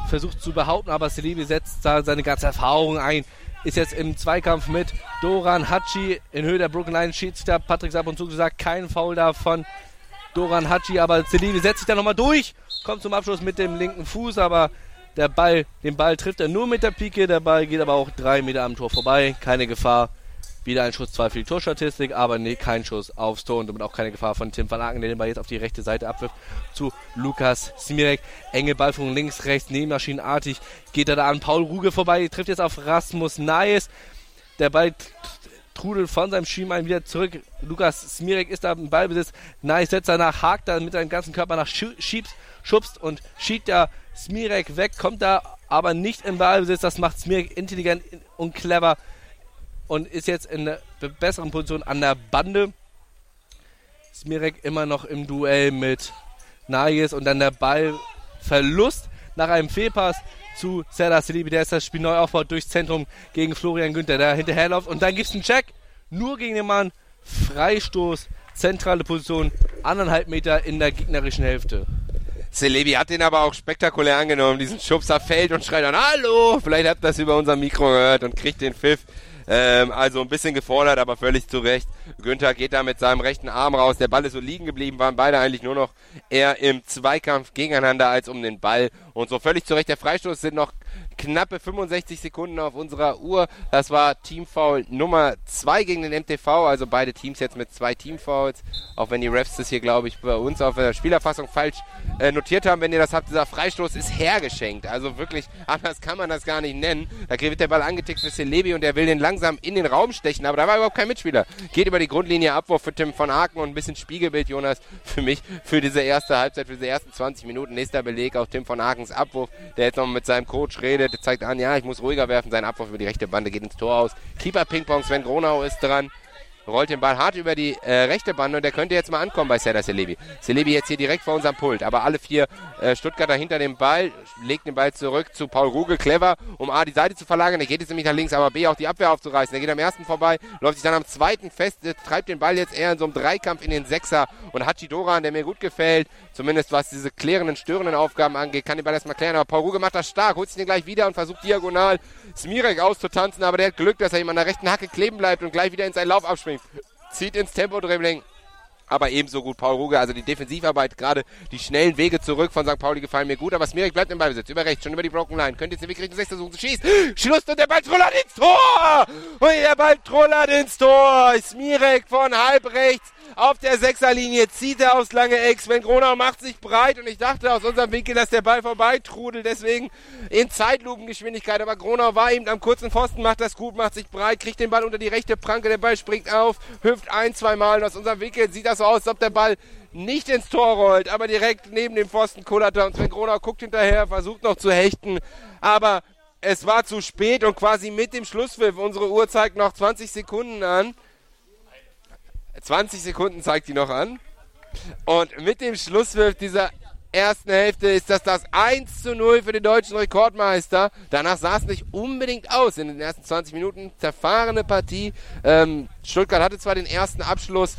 versucht zu behaupten, aber Celebi setzt da seine ganze Erfahrung ein. Ist jetzt im Zweikampf mit Doran Hatschi in Höhe der Broken Line. Schiedsrichter Patrick ab und zu gesagt, kein Foul da von Doran Hatschi, aber Celebi setzt sich da nochmal durch, kommt zum Abschluss mit dem linken Fuß, aber der Ball, den Ball trifft er nur mit der Pike, der Ball geht aber auch drei Meter am Tor vorbei, keine Gefahr wieder ein Schuss zwar für die Torstatistik, aber nee, kein Schuss aufs Tor und damit auch keine Gefahr von Tim van Aken, der den Ball jetzt auf die rechte Seite abwirft zu Lukas Smirek. Enge Ballführung links, rechts, nebenmaschinenartig geht er da an Paul Ruge vorbei, trifft jetzt auf Rasmus Naes. Der Ball trudelt von seinem Schienbein wieder zurück. Lukas Smirek ist da im Ballbesitz. Nice setzt danach, hakt da mit seinem ganzen Körper nach, schiebt, schubst und schiebt da Smirek weg, kommt da aber nicht im Ballbesitz. Das macht Smirek intelligent und clever und ist jetzt in einer besseren Position an der Bande. Smirek immer noch im Duell mit Nagis und dann der Ballverlust nach einem Fehlpass zu Serdar Selibi, der ist das Spiel neu aufbaut durchs Zentrum gegen Florian Günther, der hinterherläuft und dann gibt es einen Check, nur gegen den Mann, Freistoß, zentrale Position, anderthalb Meter in der gegnerischen Hälfte. Celebi hat den aber auch spektakulär angenommen, diesen Schubser fällt und schreit dann Hallo! Vielleicht habt ihr das über unser Mikro gehört und kriegt den Pfiff. Ähm, also ein bisschen gefordert, aber völlig zu Recht. Günther geht da mit seinem rechten Arm raus. Der Ball ist so liegen geblieben, waren beide eigentlich nur noch eher im Zweikampf gegeneinander als um den Ball. Und so völlig zu Recht der Freistoß sind noch knappe 65 Sekunden auf unserer Uhr. Das war Teamfoul Nummer 2 gegen den MTV, also beide Teams jetzt mit zwei Teamfouls. Auch wenn die Refs das hier, glaube ich, bei uns auf der Spielerfassung falsch äh, notiert haben. Wenn ihr das habt, dieser Freistoß ist hergeschenkt. Also wirklich, anders kann man das gar nicht nennen. Da wird der Ball angetickt für Celebi und der will den langsam in den Raum stechen, aber da war überhaupt kein Mitspieler. Geht über die Grundlinie Abwurf für Tim von Aken und ein bisschen Spiegelbild, Jonas, für mich, für diese erste Halbzeit, für diese ersten 20 Minuten. Nächster Beleg auch Tim von Akens Abwurf, der jetzt noch mit seinem Coach redet, der zeigt an, ja, ich muss ruhiger werfen. Sein Abwurf über die rechte Bande geht ins Tor aus. Keeper Pingpong, Sven Gronau ist dran rollt den Ball hart über die äh, rechte Bande und der könnte jetzt mal ankommen bei Serdar Celebi. Celebi jetzt hier direkt vor unserem Pult, aber alle vier äh, Stuttgarter hinter dem Ball, legt den Ball zurück zu Paul Ruge, clever, um A die Seite zu verlagern, der geht jetzt nämlich nach links, aber B auch die Abwehr aufzureißen. Der geht am ersten vorbei, läuft sich dann am zweiten fest, äh, treibt den Ball jetzt eher in so einem Dreikampf in den Sechser und Hachidoran, der mir gut gefällt, zumindest was diese klärenden, störenden Aufgaben angeht, kann den Ball erstmal klären, aber Paul Ruge macht das stark, holt sich den gleich wieder und versucht diagonal Smirek auszutanzen, aber der hat Glück, dass er ihm an der rechten Hacke kleben bleibt und gleich wieder in seinen Lauf abspringt zieht ins Tempo-Dribbling. Aber ebenso gut Paul Ruge, also die Defensivarbeit, gerade die schnellen Wege zurück von St. Pauli gefallen mir gut, aber Smirik bleibt im Ballbesitz, über rechts, schon über die Broken Line, könnte jetzt den Weg Richtung 6 versuchen zu schießen, Schluss und der Ball trullert ins Tor! Und der Ball trullert ins Tor! Smirek von halb rechts, auf der Sechserlinie zieht er aufs lange Eck. Sven Gronau macht sich breit und ich dachte aus unserem Winkel, dass der Ball vorbeitrudelt. Deswegen in Zeitlupengeschwindigkeit. Aber Gronau war eben am kurzen Pfosten, macht das gut, macht sich breit, kriegt den Ball unter die rechte Pranke. Der Ball springt auf, hüpft ein, zwei Mal. Und aus unserem Winkel sieht das so aus, als ob der Ball nicht ins Tor rollt, aber direkt neben dem Pfosten kullert er. Und Sven Gronau guckt hinterher, versucht noch zu hechten. Aber es war zu spät und quasi mit dem Schlusspfiff. Unsere Uhr zeigt noch 20 Sekunden an. 20 Sekunden zeigt die noch an. Und mit dem Schlusswurf dieser ersten Hälfte ist das das 1 zu 0 für den deutschen Rekordmeister. Danach sah es nicht unbedingt aus in den ersten 20 Minuten. Zerfahrene Partie. Ähm, Stuttgart hatte zwar den ersten Abschluss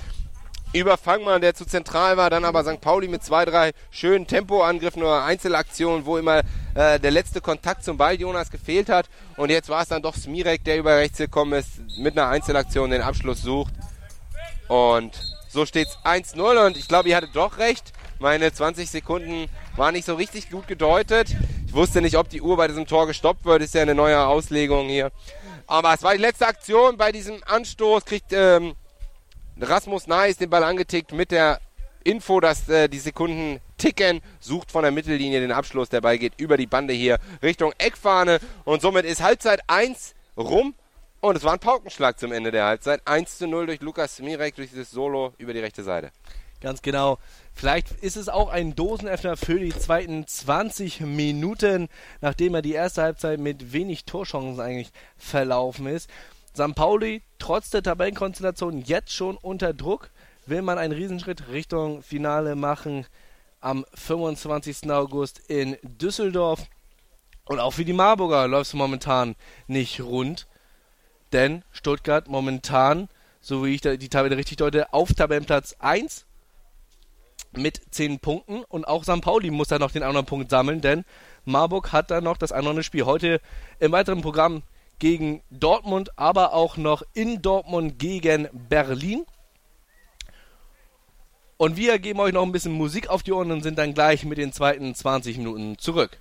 über Fangmann, der zu zentral war, dann aber St. Pauli mit zwei, drei schönen Tempoangriffen oder Einzelaktionen, wo immer äh, der letzte Kontakt zum Ball Jonas gefehlt hat. Und jetzt war es dann doch Smirek, der über rechts gekommen ist, mit einer Einzelaktion den Abschluss sucht. Und so steht es 1-0 und ich glaube, ihr hattet doch recht. Meine 20 Sekunden waren nicht so richtig gut gedeutet. Ich wusste nicht, ob die Uhr bei diesem Tor gestoppt wird. Ist ja eine neue Auslegung hier. Aber es war die letzte Aktion bei diesem Anstoß. Kriegt ähm, Rasmus Neis den Ball angetickt mit der Info, dass äh, die Sekunden ticken. Sucht von der Mittellinie den Abschluss. Der Ball geht über die Bande hier Richtung Eckfahne. Und somit ist Halbzeit 1 rum. Und es war ein Paukenschlag zum Ende der Halbzeit. 1 zu 0 durch Lukas Smirek, durch dieses Solo über die rechte Seite. Ganz genau. Vielleicht ist es auch ein Dosenöffner für die zweiten 20 Minuten, nachdem er die erste Halbzeit mit wenig Torchancen eigentlich verlaufen ist. St. Pauli trotz der Tabellenkonstellation jetzt schon unter Druck. Will man einen Riesenschritt Richtung Finale machen am 25. August in Düsseldorf. Und auch für die Marburger läuft es momentan nicht rund. Denn Stuttgart momentan, so wie ich die Tabelle richtig deute, auf Tabellenplatz 1 mit 10 Punkten. Und auch St. Pauli muss da noch den anderen Punkt sammeln, denn Marburg hat da noch das andere Spiel. Heute im weiteren Programm gegen Dortmund, aber auch noch in Dortmund gegen Berlin. Und wir geben euch noch ein bisschen Musik auf die Ohren und sind dann gleich mit den zweiten 20 Minuten zurück.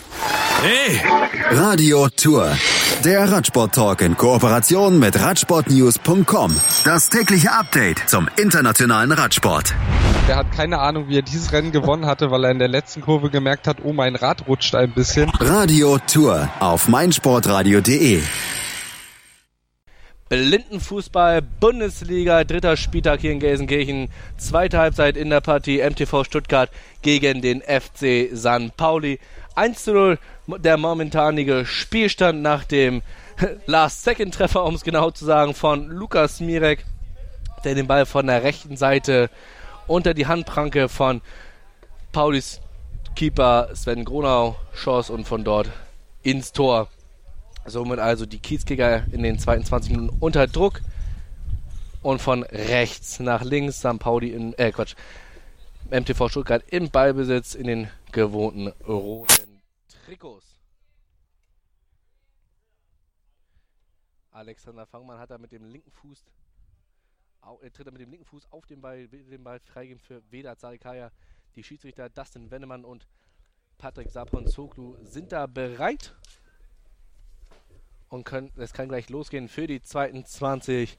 Hey! Radio Tour. Der Radsport-Talk in Kooperation mit Radsportnews.com. Das tägliche Update zum internationalen Radsport. Der hat keine Ahnung, wie er dieses Rennen gewonnen hatte, weil er in der letzten Kurve gemerkt hat, oh, mein Rad rutscht ein bisschen. Radio Tour auf meinsportradio.de. Blindenfußball, Bundesliga, dritter Spieltag hier in Gelsenkirchen, zweite Halbzeit in der Partie MTV Stuttgart gegen den FC San Pauli. 1 zu 0 der momentanige Spielstand nach dem Last-Second-Treffer, um es genau zu sagen, von Lukas Mirek, der den Ball von der rechten Seite unter die Handpranke von Paulis Keeper Sven Gronau schoss und von dort ins Tor. Somit also die Kiezkicker in den zweiten 20 Minuten unter Druck. Und von rechts nach links St. Pauli in, äh Quatsch, MTV Stuttgart im Ballbesitz in den gewohnten roten Trikots. Alexander Fangmann hat da mit dem linken Fuß, er tritt er mit dem linken Fuß auf den Ball, den Ball freigeben für Vedat Sarikaya. Die Schiedsrichter Dustin Wennemann und Patrick Sapon Zoglu sind da bereit und können, es kann gleich losgehen für die zweiten 20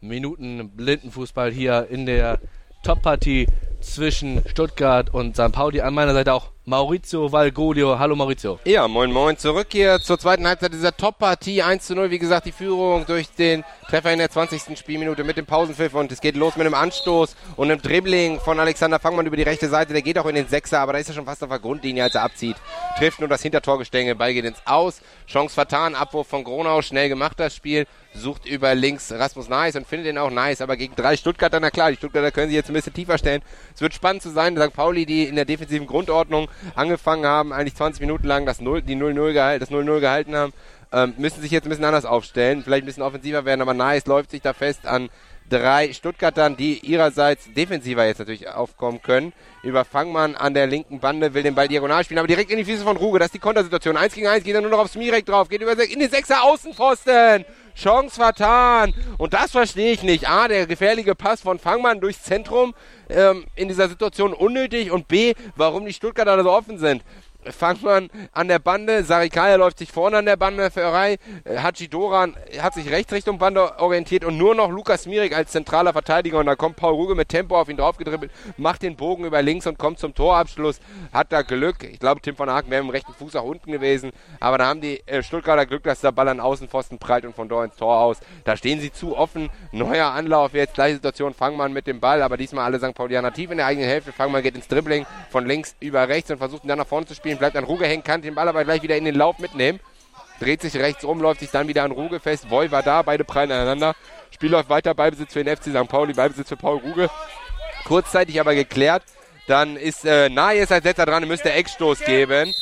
Minuten Blindenfußball hier in der Top-Partie zwischen Stuttgart und St. Pauli. An meiner Seite auch Maurizio Valgodio. Hallo Maurizio. Ja, moin moin. Zurück hier zur zweiten Halbzeit dieser Top-Partie. 1 zu 0, wie gesagt, die Führung durch den Treffer in der 20. Spielminute mit dem Pausenpfiff und es geht los mit einem Anstoß und einem Dribbling von Alexander Fangmann über die rechte Seite. Der geht auch in den Sechser, aber da ist er schon fast auf der Grundlinie, als er abzieht. Trifft nur das Hintertorgestänge, Ball geht ins Aus. Chance vertan, Abwurf von Gronau, schnell gemacht das Spiel sucht über links Rasmus Nice und findet ihn auch nice, aber gegen drei Stuttgarter, na klar, die Stuttgarter können sich jetzt ein bisschen tiefer stellen. Es wird spannend zu sein, St. Pauli, die in der defensiven Grundordnung angefangen haben, eigentlich 20 Minuten lang das 0, die 0-0 gehalten, das 0-0 gehalten haben, ähm, müssen sich jetzt ein bisschen anders aufstellen, vielleicht ein bisschen offensiver werden, aber Nice läuft sich da fest an drei Stuttgartern, die ihrerseits defensiver jetzt natürlich aufkommen können. Über Fangmann an der linken Bande will den Ball diagonal spielen, aber direkt in die Füße von Ruge. Das ist die Kontersituation. Eins gegen eins geht er nur noch aufs Mirek drauf, geht über in den Sechser Außenpfosten. Chance vertan. Und das verstehe ich nicht. A, der gefährliche Pass von Fangmann durchs Zentrum ähm, in dieser Situation unnötig. Und B, warum die Stuttgarter so offen sind. Fangmann an der Bande, Sarikaya läuft sich vorne an der Bande für Rei, äh, Haji Doran hat sich rechts Richtung Bande orientiert und nur noch Lukas Mirik als zentraler Verteidiger. Und da kommt Paul Ruge mit Tempo auf ihn draufgedribbelt, macht den Bogen über links und kommt zum Torabschluss, hat da Glück, ich glaube Tim von Haken wäre im rechten Fuß auch unten gewesen, aber da haben die äh, Stuttgarter Glück, dass der Ball an Außenpfosten prallt und von dort ins Tor aus, da stehen sie zu offen, neuer Anlauf, jetzt. Gleiche Situation, Fangmann mit dem Ball, aber diesmal alle St. Paulianer tief in der eigenen Hälfte, Fangmann geht ins Dribbling von links über rechts und versucht ihn dann nach vorne zu spielen, spielen, bleibt an Ruge hängen, kann den Ball aber gleich wieder in den Lauf mitnehmen. Dreht sich rechts um, läuft sich dann wieder an Ruge fest. Voy war da, beide prallen aneinander. Spiel läuft weiter, Ballbesitz für den FC St. Pauli, Ballbesitz für Paul Ruge. Kurzzeitig aber geklärt. Dann ist äh, Nayes als letzter dran, müsste Eckstoß geben.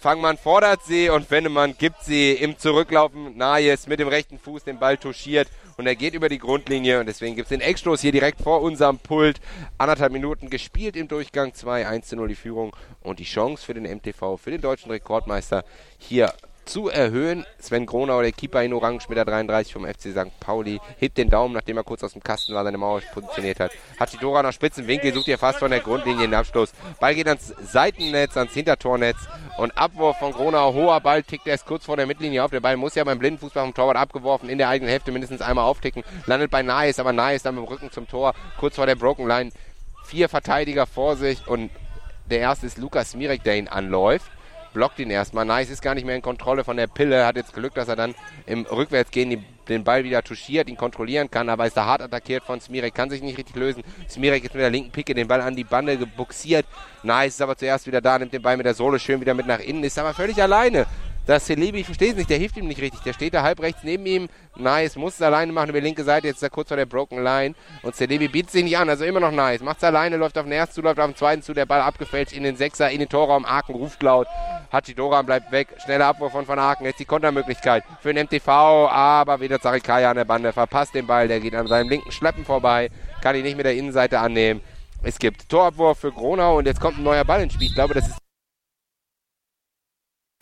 Fangmann fordert sie und Wennemann gibt sie im Zurücklaufen. Nayes mit dem rechten Fuß den Ball touchiert und er geht über die Grundlinie und deswegen gibt es den Eckstoß hier direkt vor unserem Pult. Anderthalb Minuten gespielt im Durchgang 2, 1 zu 0 die Führung und die Chance für den MTV, für den deutschen Rekordmeister hier zu erhöhen. Sven Gronau, der Keeper in Orange mit der 33 vom FC St. Pauli, hebt den Daumen, nachdem er kurz aus dem Kasten war, seine Mauer positioniert hat. Hat die Dora nach spitzen Winkel, sucht ihr fast von der Grundlinie den Abschluss. Ball geht ans Seitennetz, ans Hintertornetz und Abwurf von Gronau. Hoher Ball tickt erst kurz vor der Mittellinie auf. Der Ball muss ja beim Blindenfußball vom Torwart abgeworfen, in der eigenen Hälfte mindestens einmal aufticken. Landet bei Nice, aber Nice dann mit dem Rücken zum Tor, kurz vor der Broken Line. Vier Verteidiger vor sich und der erste ist Lukas Mirek, der ihn anläuft blockt ihn erstmal. Nice ist gar nicht mehr in Kontrolle von der Pille, hat jetzt Glück, dass er dann im Rückwärtsgehen den Ball wieder touchiert, ihn kontrollieren kann, aber ist da hart attackiert von Smirek, kann sich nicht richtig lösen. Smirek ist mit der linken Picke den Ball an die Bande gebuxiert. Nice ist aber zuerst wieder da, nimmt den Ball mit der Sohle schön wieder mit nach innen, ist aber völlig alleine. Das Celebi, ich verstehe es nicht, der hilft ihm nicht richtig. Der steht da halb rechts neben ihm. Nice, muss es alleine machen über die linke Seite. Jetzt ist er kurz vor der Broken Line. Und Celebi bietet sich nicht an, also immer noch nice. Macht es alleine, läuft auf den ersten zu, läuft auf den zweiten zu. Der Ball abgefälscht in den Sechser, in den Torraum. Aken ruft laut. Hachidoran bleibt weg. Schneller Abwurf von Van Aken. Jetzt die Kontermöglichkeit für den MTV. Aber wieder Zarikaya an der Bande. Verpasst den Ball. Der geht an seinem linken Schleppen vorbei. Kann ihn nicht mit der Innenseite annehmen. Es gibt Torabwurf für Gronau und jetzt kommt ein neuer Ball ins Spiel. Ich glaube, das ist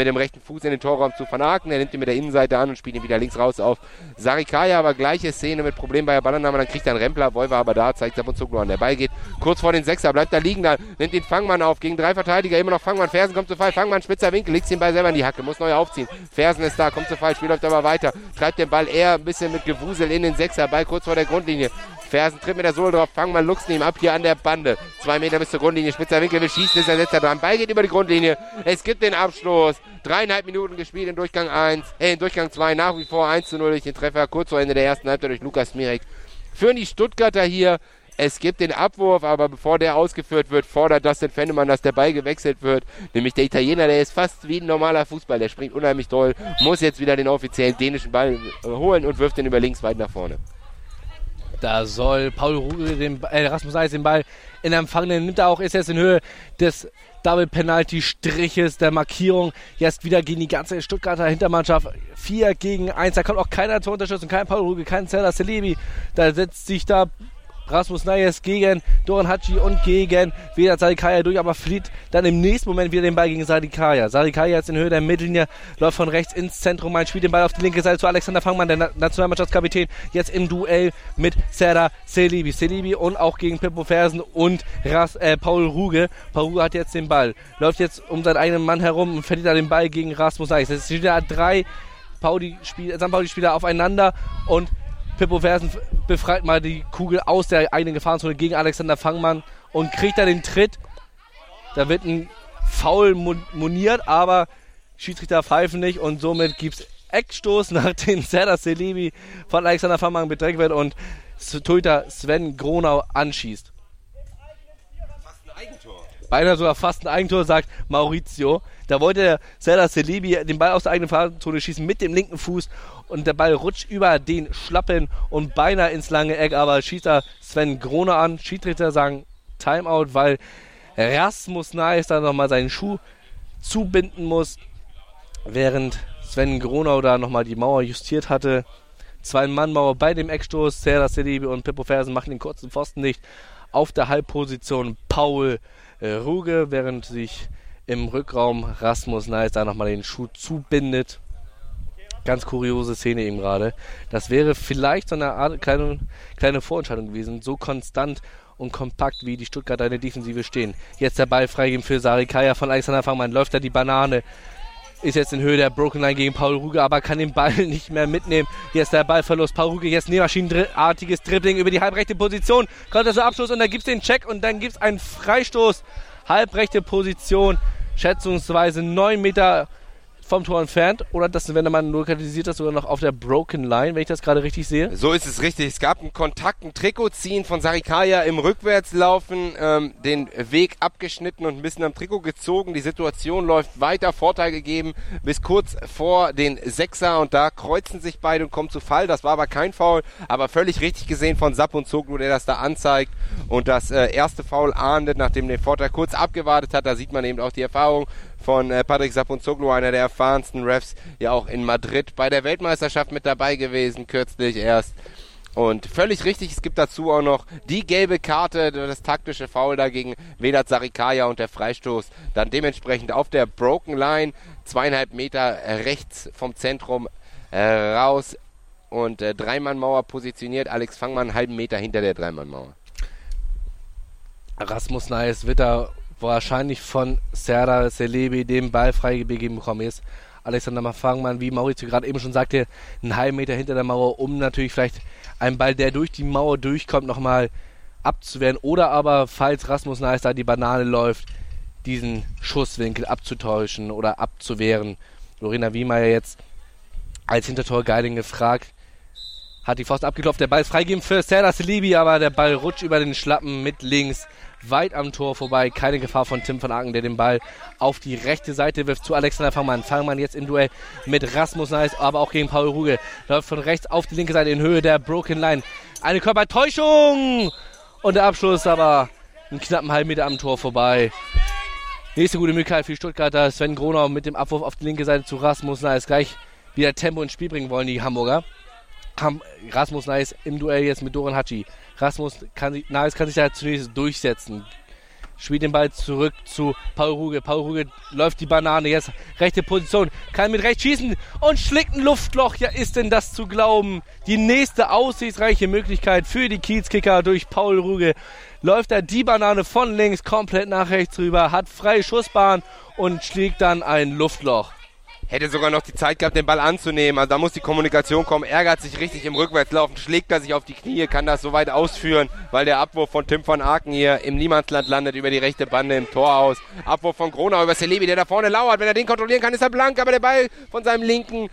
mit dem rechten Fuß in den Torraum zu vernaken. Er nimmt ihn mit der Innenseite an und spielt ihn wieder links raus auf Sarikaya. Aber gleiche Szene mit Problem bei der Ballannahme. Dann kriegt er einen Rempler. Wolver aber da, zeigt Sabonzoglu an. Der Ball geht kurz vor den Sechser, bleibt da liegen. Da nimmt den Fangmann auf. Gegen drei Verteidiger immer noch Fangmann. Fersen kommt zu Fall. Fangmann, spitzer Winkel, legt den Ball selber in die Hacke. Muss neu aufziehen. Fersen ist da, kommt zu Fall. Spiel läuft aber weiter. Treibt den Ball eher ein bisschen mit Gewusel in den Sechser. Ball kurz vor der Grundlinie. Fersen tritt mit der Sohle drauf, Fangmann luchst ihm ab hier an der Bande. Zwei Meter bis zur Grundlinie, spitzer Winkel will schießen, ist er setzt er dran. Ball geht über die Grundlinie. Es gibt den Abschluss. Dreieinhalb Minuten gespielt in Durchgang 1, äh, in Durchgang 2 nach wie vor 1 zu 0 durch den Treffer, kurz vor Ende der ersten Halbzeit durch Lukas Mirek. Führen die Stuttgarter hier es gibt den Abwurf, aber bevor der ausgeführt wird, fordert Dustin Fennemann, dass der Ball gewechselt wird. Nämlich der Italiener, der ist fast wie ein normaler Fußball, der springt unheimlich toll, muss jetzt wieder den offiziellen dänischen Ball äh, holen und wirft den über links weit nach vorne. Da soll Paul Ruge den äh, Rasmus Eis den Ball in Empfang nehmen. Nimmt er auch, ist jetzt in Höhe des Double Penalty Striches der Markierung. Jetzt wieder gegen die ganze Stuttgarter Hintermannschaft. 4 gegen 1. Da kommt auch keiner zur Unterstützung. Kein Paul Ruge, kein Zella Celebi. Da setzt sich da Rasmus Nayes gegen Doran Hatschi und gegen Vedat Sarikaya durch, aber flieht dann im nächsten Moment wieder den Ball gegen Sarikaya. Sarikaya jetzt in Höhe der Mittellinie, läuft von rechts ins Zentrum ein, spielt den Ball auf die linke Seite zu Alexander Fangmann, der Nationalmannschaftskapitän, jetzt im Duell mit Serda Selibi. Selibi und auch gegen Pippo Fersen und Ras, äh, Paul Ruge. Paul Ruge hat jetzt den Ball, läuft jetzt um seinen eigenen Mann herum und verliert dann den Ball gegen Rasmus Nayes. Es sind wieder drei Pauli-Spieler. Pauli-Spieler aufeinander und Pippo Versen befreit mal die Kugel aus der eigenen Gefahrenzone gegen Alexander Fangmann und kriegt da den Tritt. Da wird ein Foul moniert, aber Schiedsrichter pfeifen nicht und somit gibt es Eckstoß, nachdem Serdar Selibi von Alexander Fangmann bedrängt wird und Torhüter Sven Gronau anschießt. Beinahe sogar fast ein Eigentor, sagt Maurizio. Da wollte der Serdar Selibi den Ball aus der eigenen Fahrzone schießen mit dem linken Fuß und der Ball rutscht über den Schlappen und beinahe ins lange Eck, aber schießt da Sven Grone an. Schiedsrichter sagen Timeout, weil Rasmus Nice da nochmal seinen Schuh zubinden muss, während Sven Gronau da nochmal die Mauer justiert hatte. Zwei-Mann-Mauer bei dem Eckstoß. Serra Selibi und Pippo Fersen machen den kurzen Pfosten nicht. Auf der Halbposition Paul Ruge, während sich im Rückraum Rasmus Nice da nochmal den Schuh zubindet. Ganz kuriose Szene eben gerade. Das wäre vielleicht so eine Art kleine, kleine Vorentscheidung gewesen. So konstant und kompakt, wie die Stuttgarter in der Defensive stehen. Jetzt der Ball freigeben für Sarikaya von Alexander Fangmann. Läuft da die Banane. Ist jetzt in Höhe der Broken Line gegen Paul Ruge, aber kann den Ball nicht mehr mitnehmen. Jetzt der Ballverlust. Paul Ruge, jetzt nähmaschinenartiges Dribbling über die halbrechte Position. Kommt zur Abschluss und da gibt es den Check und dann gibt es einen Freistoß. Halbrechte Position, schätzungsweise 9 Meter vom Tor entfernt oder das, wenn man lokalisiert das sogar noch auf der Broken Line, wenn ich das gerade richtig sehe? So ist es richtig. Es gab einen Kontakt, ein Trikot ziehen von Sarikaya im Rückwärtslaufen, ähm, den Weg abgeschnitten und ein bisschen am Trikot gezogen. Die Situation läuft weiter, Vorteil gegeben bis kurz vor den Sechser und da kreuzen sich beide und kommen zu Fall. Das war aber kein Foul, aber völlig richtig gesehen von Sapp und Zoglu, der das da anzeigt und das äh, erste Foul ahndet, nachdem der Vorteil kurz abgewartet hat. Da sieht man eben auch die Erfahrung von äh, Patrick Sapunzoglu, einer der erfahrensten Refs, ja auch in Madrid bei der Weltmeisterschaft mit dabei gewesen, kürzlich erst. Und völlig richtig, es gibt dazu auch noch die gelbe Karte, das taktische Foul dagegen Vedat Sarikaya und der Freistoß dann dementsprechend auf der Broken Line, zweieinhalb Meter rechts vom Zentrum äh, raus und äh, Dreimannmauer positioniert, Alex Fangmann einen halben Meter hinter der Dreimannmauer. Rasmus Neis da wahrscheinlich von Serda Selebi den Ball freigegeben bekommen ist. Alexander Mafangmann, wie Maurizio gerade eben schon sagte, einen halben Meter hinter der Mauer, um natürlich vielleicht einen Ball, der durch die Mauer durchkommt, nochmal abzuwehren. Oder aber, falls Rasmus Neis da die Banane läuft, diesen Schusswinkel abzutäuschen oder abzuwehren. Lorena Wiemeyer jetzt als Hintertor Geiding gefragt, hat die Pfosten abgeklopft, der Ball ist freigegeben für Serdar Selibi, aber der Ball rutscht über den Schlappen mit links weit am Tor vorbei. Keine Gefahr von Tim van Aken, der den Ball auf die rechte Seite wirft zu Alexander Fangmann. Fangmann jetzt im Duell mit Rasmus Neis, aber auch gegen Paul Ruge. Läuft von rechts auf die linke Seite in Höhe der Broken Line. Eine Körpertäuschung! Und der Abschluss aber einen knappen halben Meter am Tor vorbei. Nächste gute Möglichkeit für Stuttgarter. Sven Gronau mit dem Abwurf auf die linke Seite zu Rasmus Neis. Gleich wieder Tempo ins Spiel bringen wollen die Hamburger. Rasmus Neis im Duell jetzt mit Doran Hatschi. Rasmus kann sich, Nares kann sich da zunächst durchsetzen. Spielt den Ball zurück zu Paul Ruge. Paul Ruge läuft die Banane. Jetzt rechte Position. Kann mit rechts schießen und schlägt ein Luftloch. Ja, ist denn das zu glauben? Die nächste aussichtsreiche Möglichkeit für die Kiezkicker durch Paul Ruge. Läuft er die Banane von links komplett nach rechts rüber, hat freie Schussbahn und schlägt dann ein Luftloch. Hätte sogar noch die Zeit gehabt, den Ball anzunehmen. Also da muss die Kommunikation kommen. Ärgert sich richtig im Rückwärtslaufen, schlägt er sich auf die Knie, kann das so weit ausführen, weil der Abwurf von Tim van Aken hier im Niemandsland landet über die rechte Bande im Tor aus. Abwurf von Gronau über Celebi, der da vorne lauert. Wenn er den kontrollieren kann, ist er blank, aber der Ball von seinem linken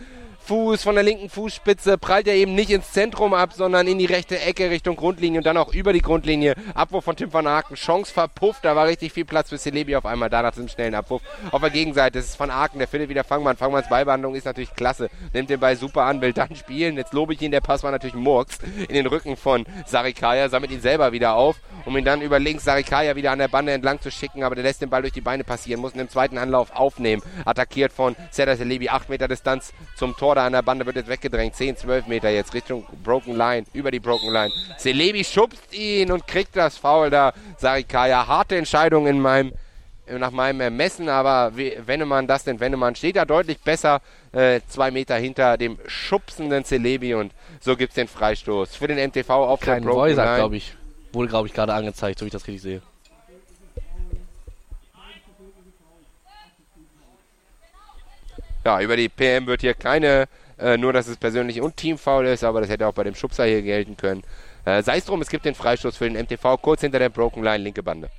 Fuß, von der linken Fußspitze prallt er eben nicht ins Zentrum ab, sondern in die rechte Ecke Richtung Grundlinie und dann auch über die Grundlinie. Abwurf von Tim van Aken, Chance verpufft, da war richtig viel Platz für Celebi auf einmal, da nach diesem schnellen Abwurf. Auf der Gegenseite, das ist van Aken, der findet wieder Fangmann. Fangmanns Ballbehandlung ist natürlich klasse, nimmt den Ball super an, will dann spielen. Jetzt lobe ich ihn, der Pass war natürlich Murks in den Rücken von Sarikaya, sammelt ihn selber wieder auf, um ihn dann über links Sarikaya wieder an der Bande entlang zu schicken, aber der lässt den Ball durch die Beine passieren, muss ihn im zweiten Anlauf aufnehmen. Attackiert von Serdar Celebi, 8 Meter Distanz zum Tor da an der Bande, wird jetzt weggedrängt. 10, 12 Meter jetzt Richtung Broken Line, über die Broken Line. Celebi schubst ihn und kriegt das Foul da. Sarikaya, harte Entscheidung in meinem nach meinem Ermessen, aber Wennemann, das denn Wennemann, steht da deutlich besser, äh, zwei Meter hinter dem schubsenden Celebi und so gibt es den Freistoß für den MTV auf Kein der Broken Line. glaube ich. Wurde, glaube ich, gerade angezeigt, so wie ich das richtig sehe. Ja, über die PM wird hier keine äh, nur, dass es persönlich und Teamfoul ist, aber das hätte auch bei dem Schubser hier gelten können. Äh, Sei es drum, es gibt den Freistoß für den MTV kurz hinter der Broken Line, linke Bande.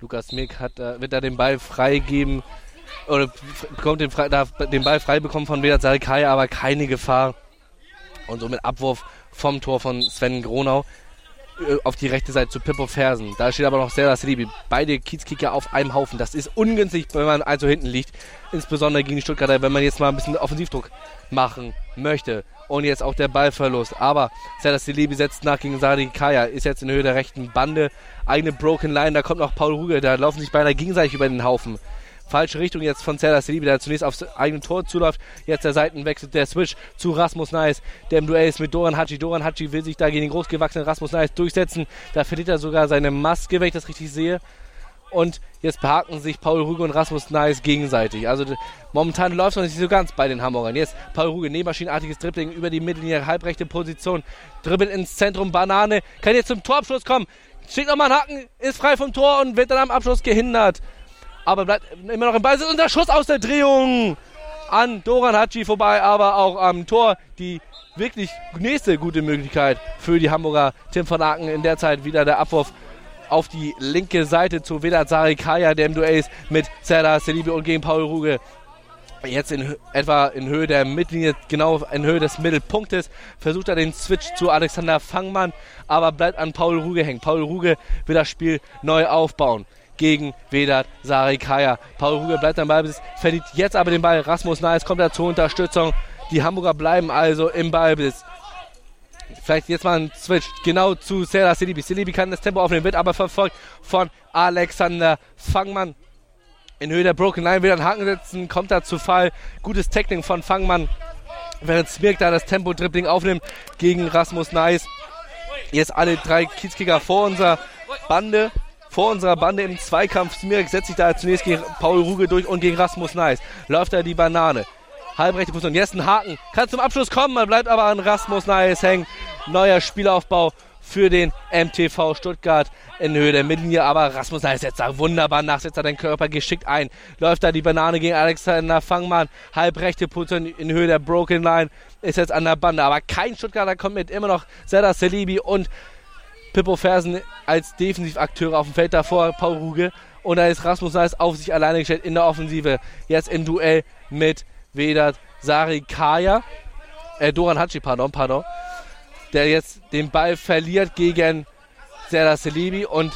Lukas Mick hat, äh, wird da den Ball freigeben oder bekommt den, darf den Ball frei bekommen von Vedat Sarikaya, aber keine Gefahr. Und somit Abwurf vom Tor von Sven Gronau auf die rechte Seite zu Pippo Fersen. Da steht aber noch Serdar Selibi. Beide Kiezkicker auf einem Haufen. Das ist ungünstig, wenn man also hinten liegt. Insbesondere gegen die Stuttgarter, wenn man jetzt mal ein bisschen Offensivdruck machen möchte. Und jetzt auch der Ballverlust. Aber Serdar Selibi setzt nach gegen Sadi Kaya. Ist jetzt in Höhe der rechten Bande. Eigene Broken Line. Da kommt noch Paul Ruge. Da laufen sich beinahe gegenseitig über den Haufen falsche Richtung jetzt von Serdar Selibi, der zunächst aufs eigene Tor zuläuft. Jetzt der Seitenwechsel, der Switch zu Rasmus Neis, der im Duell ist mit Doran Haji. Doran Haji will sich da gegen den großgewachsenen Rasmus Neis durchsetzen. Da verliert er sogar seine Maske, wenn ich das richtig sehe. Und jetzt behaken sich Paul Ruge und Rasmus Neis gegenseitig. Also momentan läuft es noch nicht so ganz bei den Hamburgern. Jetzt Paul Ruge, nähmaschinenartiges Dribbling über die Mittellinie, halbrechte Position, dribbelt ins Zentrum, Banane, kann jetzt zum Torabschluss kommen. Schickt nochmal einen Haken, ist frei vom Tor und wird dann am Abschluss gehindert aber bleibt immer noch im Ball. Und der Schuss aus der Drehung an Doran Hatschi vorbei, aber auch am Tor die wirklich nächste gute Möglichkeit für die Hamburger. Tim van Aken in der Zeit wieder der Abwurf auf die linke Seite zu Vedat Sarikaya, der im Duell ist mit Serdar Selibi und gegen Paul Ruge. Jetzt in etwa in Höhe der Mittellinie, genau in Höhe des Mittelpunktes, versucht er den Switch zu Alexander Fangmann, aber bleibt an Paul Ruge hängen. Paul Ruge will das Spiel neu aufbauen gegen Vedat Sarikaya. Paul Ruge bleibt am Ballbesitz, verliert jetzt aber den Ball. Rasmus Nice kommt da zur Unterstützung. Die Hamburger bleiben also im Ballbesitz. Vielleicht jetzt mal ein Switch genau zu Serdar Selibi. Selibi kann das Tempo aufnehmen, wird aber verfolgt von Alexander Fangmann. In Höhe der Broken Line will er einen Haken setzen, kommt da zu Fall. Gutes Tackling von Fangmann. Während Smirk da das Tempo-Dribbling aufnimmt gegen Rasmus Nice. Jetzt alle drei Kiezkicker vor unserer Bande vor unserer Bande im Zweikampf. Smirk setzt sich da zunächst gegen Paul Ruge durch und gegen Rasmus Neis. Läuft er die Banane. Halbrechte Position. Jetzt ein Haken. Kann zum Abschluss kommen. Man bleibt aber an Rasmus Neis hängen. Neuer Spielaufbau für den MTV Stuttgart in Höhe der Mittellinie. Aber Rasmus Neis setzt da wunderbar nach, setzt da den Körper geschickt ein. Läuft da die Banane gegen Alexander Fangmann. Halbrechte Position in Höhe der Broken Line. Ist jetzt an der Bande. Aber kein Stuttgarter kommt mit. Immer noch Serdar Selibi und Pippo Fersen als Defensivakteure auf dem Feld davor, Paul Ruge. Und da ist Rasmus Neis auf sich alleine gestellt in der Offensive. Jetzt im Duell mit Vedat Sarikaya. Äh, Doran Hatschi, pardon, pardon. Der jetzt den Ball verliert gegen Serdar Selibi und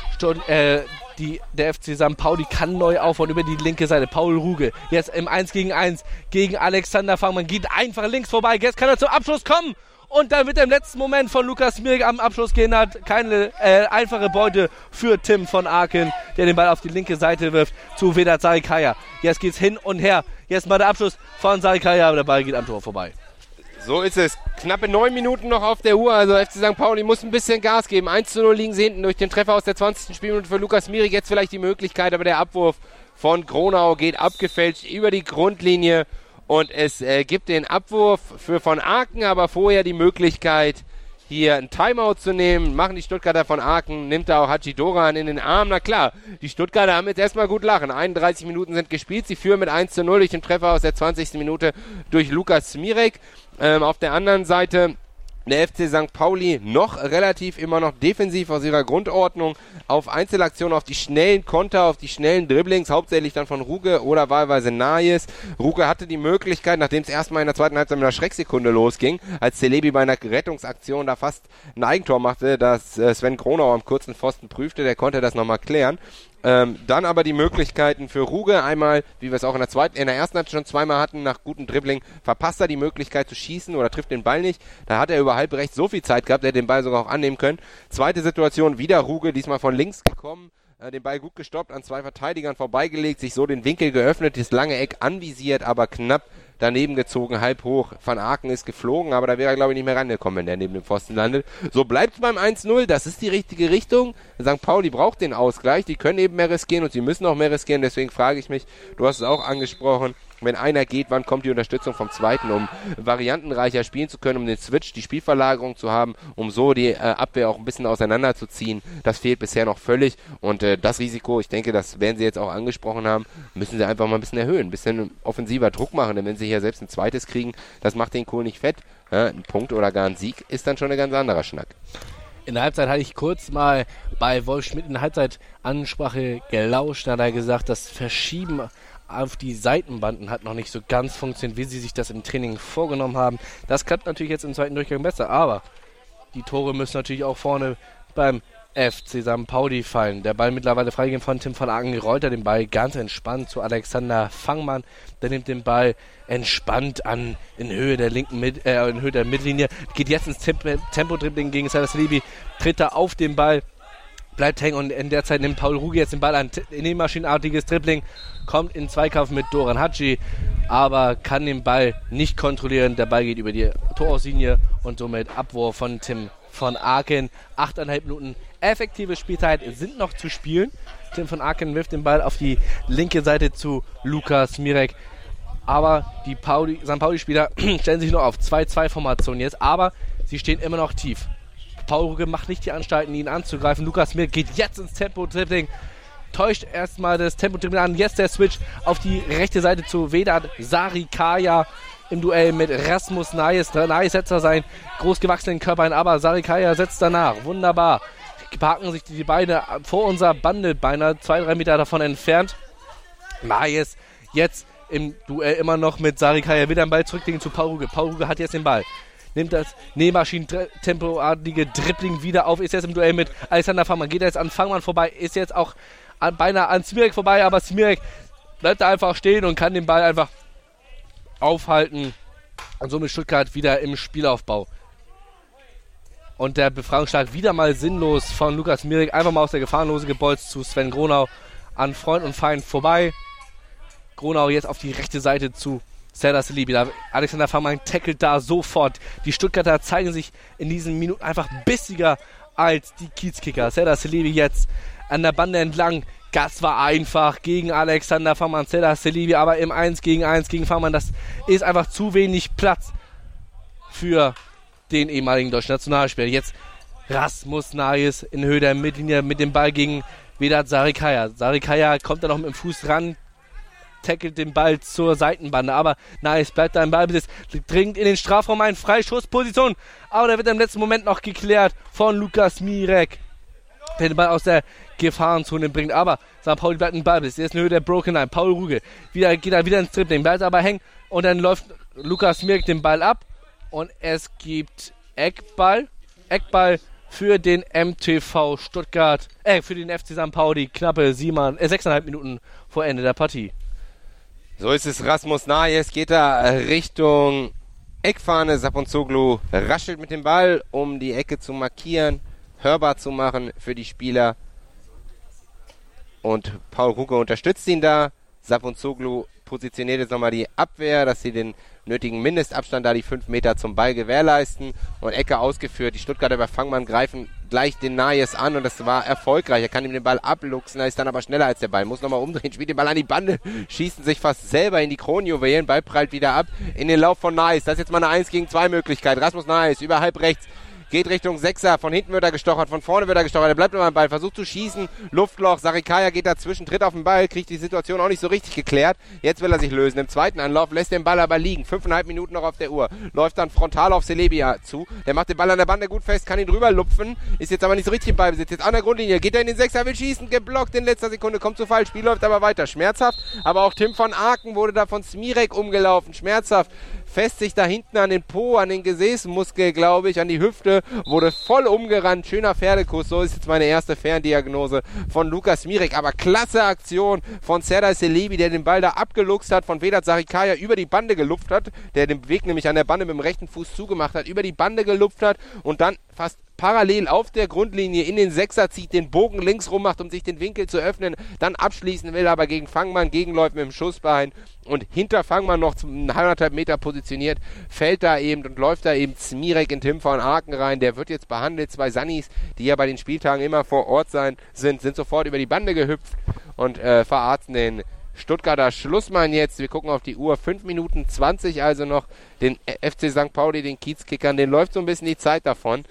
äh, die, der FC St. Pauli kann neu aufbauen über die linke Seite. Paul Ruge jetzt im 1 gegen 1 gegen Alexander Fangmann. Geht einfach links vorbei. Jetzt kann er zum Abschluss kommen. Und dann wird er im letzten Moment von Lukas Mirk am Abschluss gehen hat. Keine äh, einfache Beute für Tim von Aken, der den Ball auf die linke Seite wirft zu Vedat Sarikaya. Jetzt geht's hin und her. Jetzt mal der Abschluss von Sarikaya, aber der Ball geht am Tor vorbei. So ist es. Knappe neun Minuten noch auf der Uhr. Also FC St. Pauli muss ein bisschen Gas geben. 1 zu 0 liegen sie hinten durch den Treffer aus der 20. Spielminute für Lukas Mirik. Jetzt vielleicht die Möglichkeit, aber der Abwurf von Gronau geht abgefälscht über die Grundlinie und es äh, gibt den Abwurf für von Aken, aber vorher die Möglichkeit, hier ein Timeout zu nehmen. Machen die Stuttgarter von Aachen, nimmt da auch Haji Doran in den Arm. Na klar, die Stuttgarter haben jetzt erstmal gut lachen. 31 Minuten sind gespielt. Sie führen mit 1 zu 0 durch den Treffer aus der 20. Minute durch Lukas Smirek. Ähm, auf der anderen Seite der FC St. Pauli noch relativ immer noch defensiv aus ihrer Grundordnung auf Einzelaktionen, auf die schnellen Konter, auf die schnellen Dribblings, hauptsächlich dann von Ruge oder wahlweise Nayes. Ruge hatte die Möglichkeit, nachdem es erstmal in der zweiten Halbzeit mit einer Schrecksekunde losging, als Celebi bei einer Rettungsaktion da fast ein Eigentor machte, dass äh, Sven Kronau am kurzen Pfosten prüfte, der konnte das nochmal klären. Ähm, dann aber die Möglichkeiten für Ruge einmal, wie wir es auch in der zweiten, in der ersten Halbzeit schon zweimal hatten, nach gutem Dribbling, verpasst er die Möglichkeit zu schießen oder trifft den Ball nicht. Da hat er über halb rechts so viel Zeit gehabt, er hätte den Ball sogar auch annehmen können. Zweite Situation, wieder Ruge, diesmal von links gekommen, äh, den Ball gut gestoppt, an zwei Verteidigern vorbeigelegt, sich so den Winkel geöffnet, das lange Eck anvisiert, aber knapp daneben gezogen, halb hoch. Van Aken ist geflogen, aber da wäre er, glaube ich, nicht mehr rangekommen, wenn der neben dem Pfosten landet. So bleibt beim 1-0. Das ist die richtige Richtung. St. Pauli braucht den Ausgleich. Die können eben mehr riskieren und sie müssen auch mehr riskieren. Deswegen frage ich mich, du hast es auch angesprochen, wenn einer geht, wann kommt die Unterstützung vom zweiten, um variantenreicher spielen zu können, um den Switch, die Spielverlagerung zu haben, um so die äh, Abwehr auch ein bisschen auseinanderzuziehen. Das fehlt bisher noch völlig und äh, das Risiko, ich denke, das werden sie jetzt auch angesprochen haben, müssen sie einfach mal ein bisschen erhöhen, ein bisschen offensiver Druck machen, denn wenn sie hier selbst ein zweites kriegen, das macht den Kohl nicht fett. Ja, ein Punkt oder gar ein Sieg ist dann schon ein ganz anderer Schnack. In der Halbzeit hatte ich kurz mal bei Wolf Schmidt in der Halbzeitansprache gelauscht. Da hat er gesagt, das Verschieben auf die Seitenbanden hat noch nicht so ganz funktioniert, wie sie sich das im Training vorgenommen haben. Das klappt natürlich jetzt im zweiten Durchgang besser, aber die Tore müssen natürlich auch vorne beim FC St. Pauli fallen. Der Ball mittlerweile freigegeben von Tim van Aken, rollt er den Ball ganz entspannt zu Alexander Fangmann. Der nimmt den Ball entspannt an in Höhe der linken Mid äh, in Höhe der Mittellinie, geht jetzt ins Tempo-Dribbling gegen Salas Levi, tritt er auf den Ball, bleibt hängen und in der Zeit nimmt Paul Ruge jetzt den Ball an. Nebenmaschinenartiges Dribbling, kommt in Zweikampf mit Doran Haji, aber kann den Ball nicht kontrollieren. Der Ball geht über die Torauslinie und somit Abwurf von Tim von Aken. Achteinhalb Minuten effektive Spielzeit sind noch zu spielen. Tim von Aken wirft den Ball auf die linke Seite zu Lukas Mirek. Aber die Pauli, St. Pauli-Spieler stellen sich nur auf 2-2-Formation jetzt, aber sie stehen immer noch tief. Paul Ruge macht nicht die Anstalten, ihn anzugreifen. Lukas Mir geht jetzt ins Tempo-Dribbling. Täuscht erstmal das Tempo-Dribbling an. Jetzt der Switch auf die rechte Seite zu Vedat Sarikaya im Duell mit Rasmus Nayes. Nayes setzt da seinen großgewachsenen Körper ein, aber Sarikaya setzt danach. Wunderbar. Parken sich die Beine vor unserer Bande, beinahe zwei, drei Meter davon entfernt. Nayes jetzt im Duell immer noch mit Sarikaya wieder den Ball zurücklegen zu Paul Ruge. Paul Ruge hat jetzt den Ball nimmt das Nähmaschinen-tempoartige Dribbling wieder auf, ist jetzt im Duell mit Alexander Fangmann, geht jetzt an Fangmann vorbei, ist jetzt auch an, beinahe an Smirek vorbei, aber Smirek bleibt da einfach stehen und kann den Ball einfach aufhalten. Und somit Stuttgart wieder im Spielaufbau. Und der Befreiungsschlag wieder mal sinnlos von Lukas Mirek. Einfach mal aus der Gefahrenlose gebolzt zu Sven Gronau an Freund und Feind vorbei. Gronau jetzt auf die rechte Seite zu Serdar Salibi. Alexander Fangmann tackelt da sofort. Die Stuttgarter zeigen sich in diesen Minuten einfach bissiger als die Kiezkicker. Serdar Salibi jetzt an der Bande entlang. Das war einfach gegen Alexander Fangmann. Serdar Salibi aber im 1 gegen 1 gegen Fangmann. Das ist einfach zu wenig Platz für den ehemaligen deutschen Nationalspieler. Jetzt Rasmus Nayes in Höhe der Mittellinie mit dem Ball gegen Vedat Sarikaya. Sarikaya kommt da noch mit dem Fuß ran, tackelt den Ball zur Seitenbande. Aber nice, bleibt da im Ballbesitz, dringt in den Strafraum ein, Freischussposition. Aber der wird im letzten Moment noch geklärt von Lukas Mirek, der den Ball aus der Gefahrenzone bringt. Aber St. Pauli bleibt im Ballbesitz. Jetzt in Höhe der Broken Line. Paul Ruge wieder, geht da wieder ins Dribbling, bleibt aber hängen. Und dann läuft Lukas Mirek den Ball ab. Und es gibt Eckball. Eckball für den MTV Stuttgart, äh, für den FC St. Pauli, knappe sieben, äh, sechseinhalb Minuten vor Ende der Partie. So ist es Rasmus Nayes, geht da Richtung Eckfahne. Saponzoglu raschelt mit dem Ball, um die Ecke zu markieren, hörbar zu machen für die Spieler. Und Paul Ruge unterstützt ihn da. Saponzoglu positioniert jetzt nochmal die Abwehr, dass sie den nötigen Mindestabstand, da die 5 Meter zum Ball gewährleisten. Und Ecke ausgeführt. Die Stuttgarter bei Fangmann greifen gleich den Nayes an und das war erfolgreich. Er kann ihm den Ball abluchsen, er ist dann aber schneller als der Ball. Muss nochmal umdrehen, spielt den Ball an die Bande, schießen sich fast selber in die Kronjuwelen. Ball prallt wieder ab in den Lauf von Nayes. Das ist jetzt mal eine 1 gegen 2 Möglichkeit. Rasmus Nayes über halb rechts geht Richtung Sechser. Von hinten wird er gestochert, von vorne wird er gestochert. Er bleibt immer am Ball, versucht zu schießen. Luftloch. Sarikaya geht dazwischen, tritt auf den Ball, kriegt die Situation auch nicht so richtig geklärt. Jetzt will er sich lösen. Im zweiten Anlauf lässt den Ball aber liegen. Fünfeinhalb Minuten noch auf der Uhr. Läuft dann frontal auf Celebia zu. Der macht den Ball an der Bande gut fest, kann ihn drüber lupfen. Ist jetzt aber nicht so richtig im Ballbesitz. Jetzt an der Grundlinie. Geht er in den Sechser, will schießen. Geblockt in letzter Sekunde. Kommt zu Fall. Spiel läuft aber weiter. Schmerzhaft. Aber auch Tim von Aken wurde da von Smirek umgelaufen. Schmerzhaft fest sich da hinten an den Po, an den Gesäßmuskel, glaube ich, an die Hüfte, wurde voll umgerannt. Schöner Pferdekuss, so ist jetzt meine erste Ferndiagnose von Lukas Mirek. Aber klasse Aktion von Serdar Selebi, der den Ball da abgeluchst hat, von Vedat Sarikaya über die Bande gelupft hat, der den Weg nämlich an der Bande mit dem rechten Fuß zugemacht hat, über die Bande gelupft hat und dann fast parallel auf der Grundlinie in den Sechser zieht, den Bogen links rum macht, um sich den Winkel zu öffnen, dann abschließen will, aber gegen Fangmann gegenläuft mit dem Schussbein und hinter Fangmann noch zum anderthalb Meter positioniert, fällt da eben und läuft da eben Smirek in Tim von Aken rein. Der wird jetzt behandelt. Zwei Sannis, die ja bei den Spieltagen immer vor Ort sein sind, sind sofort über die Bande gehüpft und äh, verarzten den Stuttgarter Schlussmann jetzt. Wir gucken auf die Uhr. 5 Minuten 20 also noch. Den FC St. Pauli, den Kiezkickern, den läuft so ein bisschen die Zeit davon.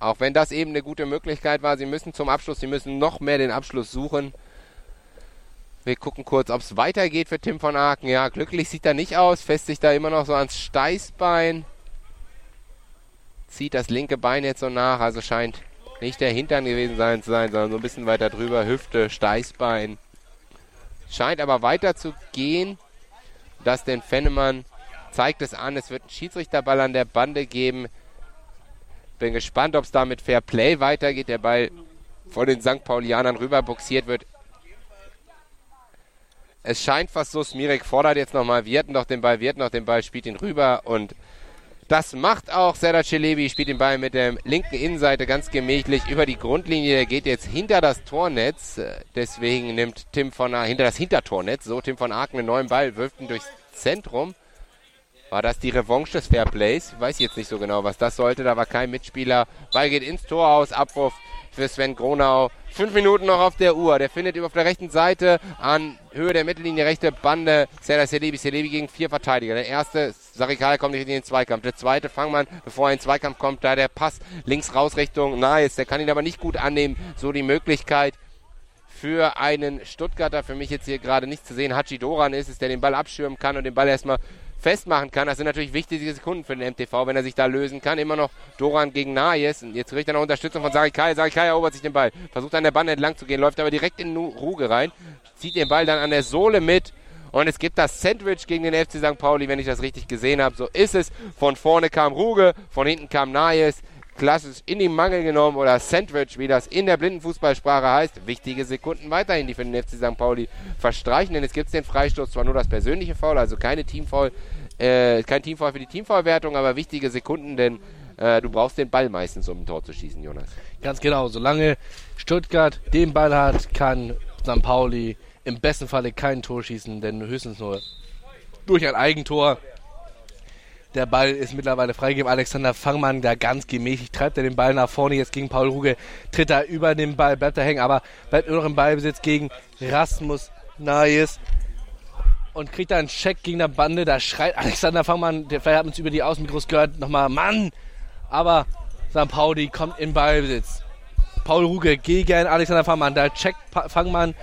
Auch wenn das eben eine gute Möglichkeit war, sie müssen zum Abschluss, sie müssen noch mehr den Abschluss suchen. Wir gucken kurz, ob es weitergeht für Tim von Aken. Ja, glücklich sieht er nicht aus, fässt sich da immer noch so ans Steißbein. Zieht das linke Bein jetzt so nach, also scheint nicht der Hintern gewesen sein zu sein, sondern so ein bisschen weiter drüber, Hüfte, Steißbein. Scheint aber weiter zu gehen. Das den Fennemann zeigt es an. Es wird einen Schiedsrichterball an der Bande geben. Bin gespannt, ob es da mit Fair Play weitergeht. Der Ball von den St. Paulianern rüber boxiert wird. Es scheint fast so, Smirek fordert jetzt nochmal Wirten noch den Ball, Wirten noch den Ball, spielt ihn rüber und das macht auch Serdar Celebi, spielt den Ball mit der linken Innenseite ganz gemächlich über die Grundlinie. Der geht jetzt hinter das Tornetz. Deswegen nimmt Tim von hinter das Hintertornetz. So, Tim von Aken einen neuen Ball, wirft ihn durchs Zentrum. War das die Revanche des Fairplays? Ich weiß jetzt nicht so genau, was das sollte. Da war kein Mitspieler. Ball geht ins Tor aus. Abruf für Sven Gronau. Fünf Minuten noch auf der Uhr. Der findet auf der rechten Seite an Höhe der Mittellinie rechte Bande Serdar Selebi. Selebi gegen vier Verteidiger. Der erste, Sarikal kommt nicht in den Zweikampf. Der zweite, Fangmann, bevor er in den Zweikampf kommt, da der Pass links raus Richtung Nice. Der kann ihn aber nicht gut annehmen. So die Möglichkeit für einen Stuttgarter, für mich jetzt hier gerade nicht zu sehen, Hachi Doran ist es, der den Ball abschirmen kann und den Ball erstmal festmachen kann. Das sind natürlich wichtige Sekunden für den MTV, wenn er sich da lösen kann. Immer noch Doran gegen Najes. Und jetzt kriegt er noch Unterstützung von Sarikai. Sarikai erobert sich den Ball. Versucht an der Bande entlang zu gehen, läuft aber direkt in Ruge rein. Zieht den Ball dann an der Sohle mit. Und es gibt das Sandwich gegen den FC St. Pauli, wenn ich das richtig gesehen habe. So ist es. Von vorne kam Ruge, von hinten kam Najes klassisch in die Mangel genommen oder Sandwich, wie das in der Blindenfußballsprache heißt. Wichtige Sekunden weiterhin, die für den FC St. Pauli verstreichen, denn es gibt den Freistoß, zwar nur das persönliche Foul, also keine Teamfoul, äh, kein Teamfoul für die Teamfoulwertung, aber wichtige Sekunden, denn äh, du brauchst den Ball meistens, um ein Tor zu schießen, Jonas. Ganz genau, solange Stuttgart den Ball hat, kann St. Pauli im besten Falle kein Tor schießen, denn höchstens nur durch ein Eigentor. Der Ball ist mittlerweile freigegeben. Alexander Fangmann da ganz gemächlich treibt er den Ball nach vorne. Jetzt gegen Paul Ruge tritt er über den Ball, bleibt er hängen, aber bleibt nur noch im Ballbesitz gegen Rasmus Nayes und kriegt da einen Check gegen der Bande. Da schreit Alexander Fangmann, der vielleicht hat uns über die Außenmikros gehört, nochmal Mann. Aber St. Pauli kommt in Ballbesitz. Paul Ruge gegen Alexander Fangmann. Da checkt Fangmann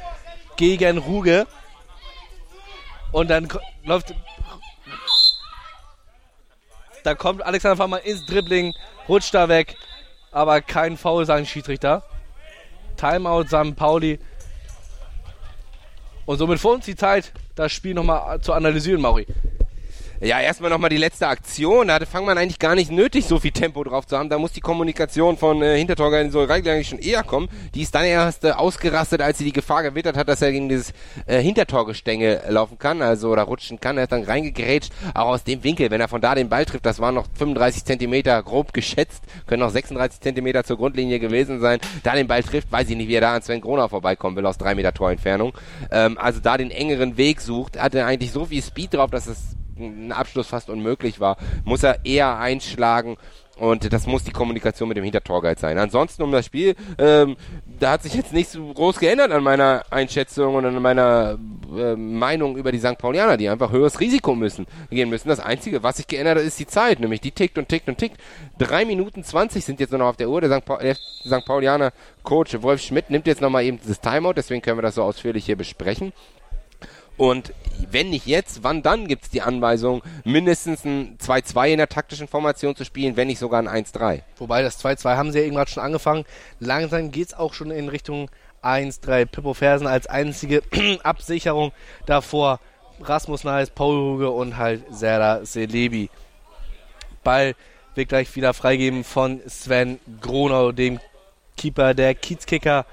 gegen Ruge. Und dann läuft da kommt Alexander Fangmann ins Dribbling, rutscht da weg, aber kein Foul, sagen Schiedsrichter. Timeout, St. Pauli. Und somit vor uns die Zeit, das Spiel nochmal zu analysieren, Mauri. Ja, erstmal nochmal die letzte Aktion. Da hatte Fangmann eigentlich gar nicht nötig, so viel Tempo drauf zu haben. Da muss die Kommunikation von äh, Hintertorger in so eigentlich schon eher kommen. Die ist dann erst äh, ausgerastet, als sie die Gefahr gewittert hat, dass er gegen dieses äh, Hintertorgestänge laufen kann, also oder rutschen kann. Er ist dann reingegrätscht, auch aus dem Winkel. Wenn er von da den Ball trifft, das waren noch 35 Zentimeter grob geschätzt, können noch 36 Zentimeter zur Grundlinie gewesen sein. Da den Ball trifft, weiß ich nicht, wie er da an Sven Gronau vorbeikommen will aus drei Meter Torentfernung. Ähm, also da den engeren Weg sucht, hat er eigentlich so viel Speed drauf, dass es ein Abschluss fast unmöglich war, muss er eher einschlagen Und das muss die Kommunikation mit dem Hintertorguide sein. Ansonsten um das Spiel, ähm, da hat sich jetzt nichts so groß geändert an meiner Einschätzung und an meiner äh, Meinung über die St. Paulianer, die einfach höheres Risiko müssen, gehen müssen. Das Einzige, was sich geändert hat, ist die Zeit, nämlich die tickt und tickt und tickt. Drei Minuten zwanzig sind jetzt nur noch auf der Uhr. Der St. Pa der St. Paulianer Coach Wolf Schmidt nimmt jetzt nochmal eben dieses Timeout, deswegen können wir das so ausführlich hier besprechen. Und wenn nicht jetzt, wann dann gibt es die Anweisung, mindestens ein 2-2 in der taktischen Formation zu spielen, wenn nicht sogar ein 1-3. Wobei das 2-2 haben sie ja irgendwann schon angefangen. Langsam geht es auch schon in Richtung 1-3. Pippo Fersen als einzige Absicherung davor. Rasmus Neis, Paul Huge und halt Serdar Selebi. Ball wird gleich wieder freigeben von Sven Gronau, dem Keeper der Kiezkicker.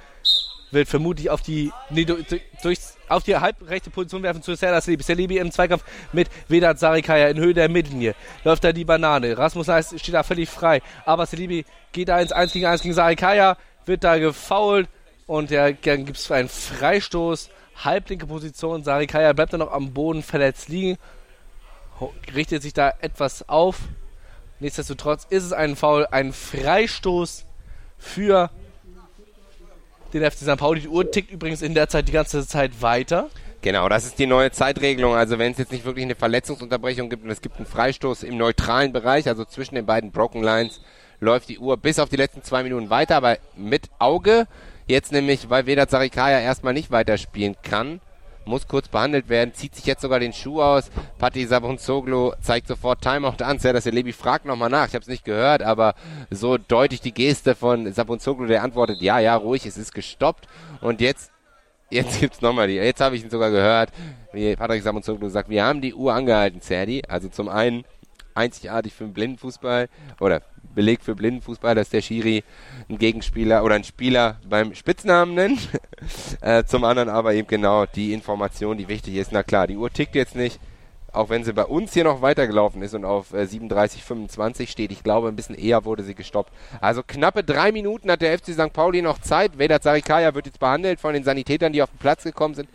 Wird vermutlich auf die, nee, durch, durchs auf die halbrechte Position werfen zu Serdar Selebi. Selebi im Zweikampf mit Vedat Sarikaya in Höhe der Mittellinie. Läuft da die Banane. Rasmus Neis steht da völlig frei. Aber Selebi geht da ins 1 gegen 1 gegen Sarikaya, wird da gefoult und ja, dann gibt es einen Freistoß. Halblinke Position. Sarikaya bleibt dann noch am Boden verletzt liegen. Richtet sich da etwas auf. Nichtsdestotrotz ist es ein Foul, ein Freistoß für den FC St. Pauli. Die Uhr tickt übrigens in der Zeit die ganze Zeit weiter. Genau, das ist die neue Zeitregelung. Also wenn es jetzt nicht wirklich eine Verletzungsunterbrechung gibt und es gibt einen Freistoß im neutralen Bereich, also zwischen den beiden Broken Lines, läuft die Uhr bis auf die letzten zwei Minuten weiter, aber mit Auge. Jetzt nämlich, weil Vedat Sarikaya erstmal nicht weiterspielen kann, muss kurz behandelt werden, zieht sich jetzt sogar den Schuh aus. Patti Sabunzoglu zeigt sofort Timeout an. Serdas Lebi fragt nochmal nach. Ich habe es nicht gehört, aber so deutlich die Geste von Sabunzoglu, der antwortet, ja, ja, ruhig, es ist gestoppt. Und jetzt Jetzt gibt's nochmal die. Jetzt habe ich ihn sogar gehört, wie Patrick Sabunzoglu sagt, wir haben die Uhr angehalten, Serdi. Also zum einen einzigartig für den Blindenfußball oder Beleg für Blindenfußball, dass der Schiri einen Gegenspieler oder einen Spieler beim Spitznamen nennt. äh, zum anderen aber eben genau die Information, die wichtig ist. Na klar, die Uhr tickt jetzt nicht auch wenn sie bei uns hier noch weitergelaufen ist und auf äh, 37,25 steht. Ich glaube, ein bisschen eher wurde sie gestoppt. Also knappe drei Minuten hat der FC St. Pauli noch Zeit. Vedat Sarikaya wird jetzt behandelt von den Sanitätern, die auf den Platz gekommen sind.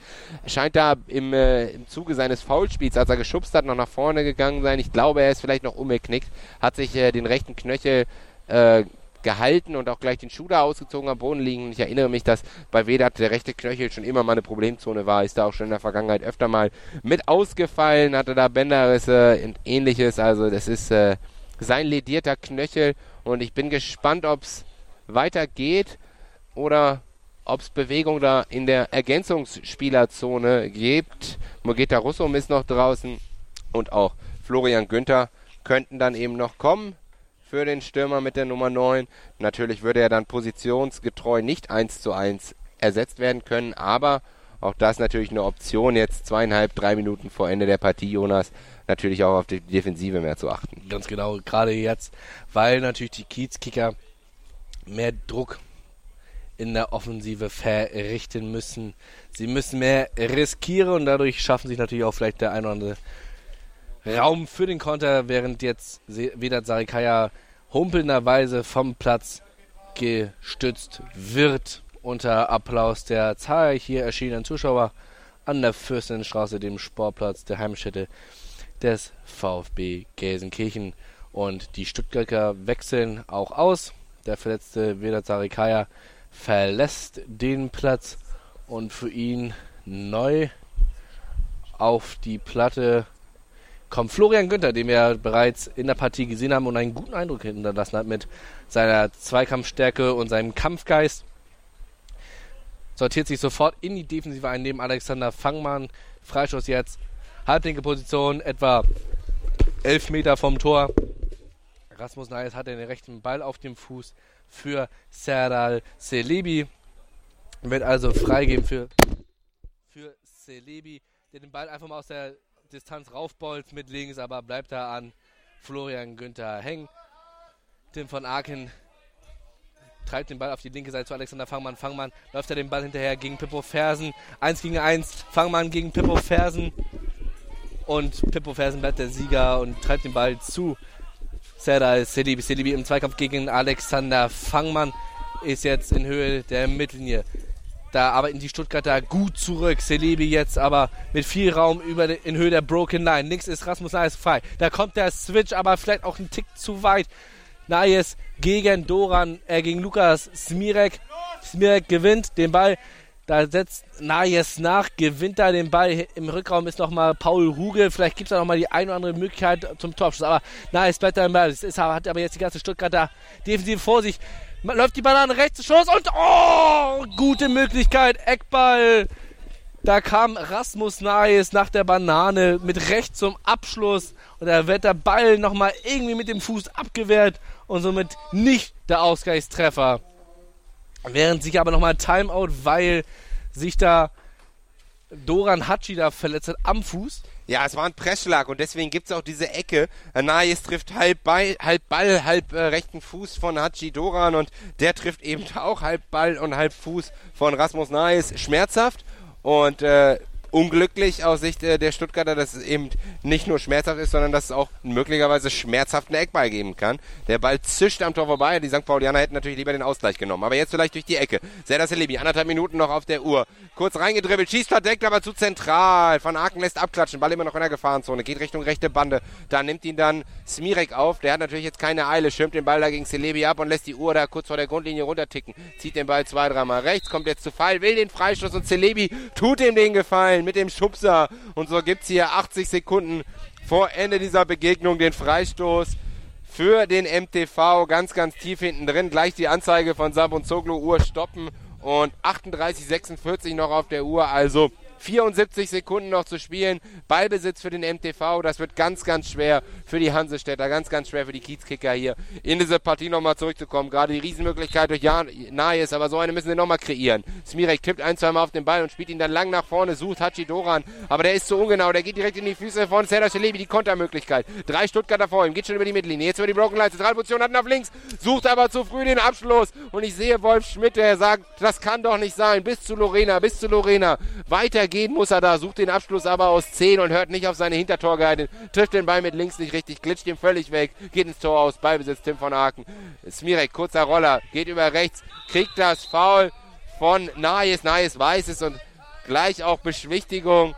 Scheint da im, äh, im Zuge seines Foulspiels, als er geschubst hat, noch nach vorne gegangen sein. Ich glaube, er ist vielleicht noch umgeknickt, hat sich äh, den rechten Knöchel äh, gehalten und auch gleich den Schuh da ausgezogen am Boden liegen. Ich erinnere mich, dass bei Vedat der rechte Knöchel schon immer mal eine Problemzone war. Ist da auch schon in der Vergangenheit öfter mal mit ausgefallen, hatte da Bänderrisse und ähnliches. Also das ist äh, sein ledierter Knöchel und ich bin gespannt, ob es weitergeht oder ob es Bewegung da in der Ergänzungsspielerzone gibt. Mogeta Russum ist noch draußen und auch Florian Günther könnten dann eben noch kommen für den Stürmer mit der Nummer 9. Natürlich würde er dann positionsgetreu nicht 1 zu 1 ersetzt werden können, aber auch das natürlich eine Option, jetzt zweieinhalb, drei Minuten vor Ende der Partie, Jonas, natürlich auch auf die Defensive mehr zu achten. Ganz genau, gerade jetzt, weil natürlich die Kiezkicker mehr Druck in der Offensive verrichten müssen. Sie müssen mehr riskieren und dadurch schaffen sich natürlich auch vielleicht der ein oder andere Raum für den Konter, während jetzt Vedat Sarikaya humpelnderweise vom Platz gestützt wird unter Applaus der zahlreich hier erschienenen Zuschauer an der Fürstenstraße, dem Sportplatz der Heimstätte des VfB Gelsenkirchen. Und die Stuttgarter wechseln auch aus. Der verletzte Vedat Sarikaya verlässt den Platz und für ihn neu auf die Platte kommt Florian Günther, den wir bereits in der Partie gesehen haben und einen guten Eindruck hinterlassen hat mit seiner Zweikampfstärke und seinem Kampfgeist. Sortiert sich sofort in die Defensive ein neben Alexander Fangmann. Freistoß jetzt. Halblinke Position, etwa 11 Meter vom Tor. Rasmus Nayes hat den rechten Ball auf dem Fuß für Serdal Selebi. Wird also freigeben für, für Selebi, der den Ball einfach mal aus der Distanz raufbolzt mit links, aber bleibt da an Florian Günther hängen. Tim von Aken treibt den Ball auf die linke Seite zu Alexander Fangmann. Fangmann läuft er den Ball hinterher gegen Pippo Fersen. 1 gegen 1. Fangmann gegen Pippo Fersen. Und Pippo Fersen bleibt der Sieger und treibt den Ball zu. Serdar Sedibi. Sedibi im Zweikampf gegen Alexander Fangmann ist jetzt in Höhe der Mittellinie. Da arbeiten die Stuttgarter gut zurück. Celebi jetzt aber mit viel Raum über de, in Höhe der Broken Line. Links ist Rasmus Neis frei. Da kommt der Switch, aber vielleicht auch ein Tick zu weit. Najes gegen Doran, äh, gegen Lukas Smirek. Smirek gewinnt den Ball. Da setzt Najes nach, gewinnt da den Ball. Im Rückraum ist nochmal Paul Ruge. Vielleicht gibt es da nochmal die eine oder andere Möglichkeit zum Torabschluss. Aber Najes bleibt da im Ball. Das ist, hat aber jetzt die ganze Stuttgarter defensiv vor sich. Läuft die Banane rechts, Schuss und oh, gute Möglichkeit. Eckball. Da kam Rasmus Nahes nach der Banane mit rechts zum Abschluss. Und da wird der Ball nochmal irgendwie mit dem Fuß abgewehrt und somit nicht der Ausgleichstreffer. Während sich aber nochmal Timeout, weil sich da Doran Hatschi da verletzt hat am Fuß. Ja, es war ein Pressschlag und deswegen gibt es auch diese Ecke. Anais trifft halb Ball, halb, Ball, halb äh, rechten Fuß von Hachi Doran und der trifft eben auch halb Ball und halb Fuß von Rasmus Naes. Schmerzhaft und äh, unglücklich aus Sicht äh, der Stuttgarter, dass es eben nicht nur schmerzhaft ist, sondern dass es auch möglicherweise schmerzhaften Eckball geben kann. Der Ball zischt am Tor vorbei. Die St. Paulianer hätten natürlich lieber den Ausgleich genommen. Aber jetzt vielleicht durch die Ecke. Serdar Celebi, anderthalb Minuten noch auf der Uhr. Kurz reingedribbelt, schießt verdeckt, aber zu zentral. Van Aken lässt abklatschen. Ball immer noch in der Gefahrenzone. Geht Richtung rechte Bande. Da nimmt ihn dann Smirek auf. Der hat natürlich jetzt keine Eile. Schirmt den Ball da gegen Celebi ab und lässt die Uhr da kurz vor der Grundlinie runterticken. Zieht den Ball zwei, dreimal rechts. Kommt jetzt zu Fall. Will den Freistoß und Celebi tut ihm den Gefallen mit dem Schubser. Und so gibt es hier 80 Sekunden vor Ende dieser Begegnung den Freistoß für den MTV. Ganz, ganz tief hinten drin. Gleich die Anzeige von Sabon Zoglu. Uhr stoppen und 38,46 noch auf der Uhr. Also 74 Sekunden noch zu spielen. Ballbesitz für den MTV. Das wird ganz, ganz schwer für die Hansestädter. Ganz, ganz schwer für die Kiezkicker hier in diese Partie nochmal zurückzukommen. Gerade die Riesenmöglichkeit durch Jan Nahes, aber so eine müssen sie nochmal kreieren. Smirek tippt ein, zwei Mal auf den Ball und spielt ihn dann lang nach vorne. Sucht Hachi Doran, aber der ist zu ungenau. Der geht direkt in die Füße von Serdar Schelebi. Die Kontermöglichkeit. Drei Stuttgarter vor ihm. Geht schon über die Mittellinie. Jetzt über die Broken Line. Zentralposition hat ihn auf links. Sucht aber zu früh den Abschluss. Und ich sehe Wolf Schmidt, der sagt, das kann doch nicht sein. Bis zu Lorena, bis zu Lorena. Weitergehen muss er da. Sucht den Abschluss aber aus 10 und hört nicht auf seine Hintertorgehalten. Trifft den Ball mit links nicht richtig. Glitscht ihm völlig weg. Geht ins Tor aus. Ballbesitz Tim von Aken. Smirek, kurzer Roller. Geht über rechts. Kriegt das Foul von Najes. Najes weiß es und gleich auch Beschwichtigung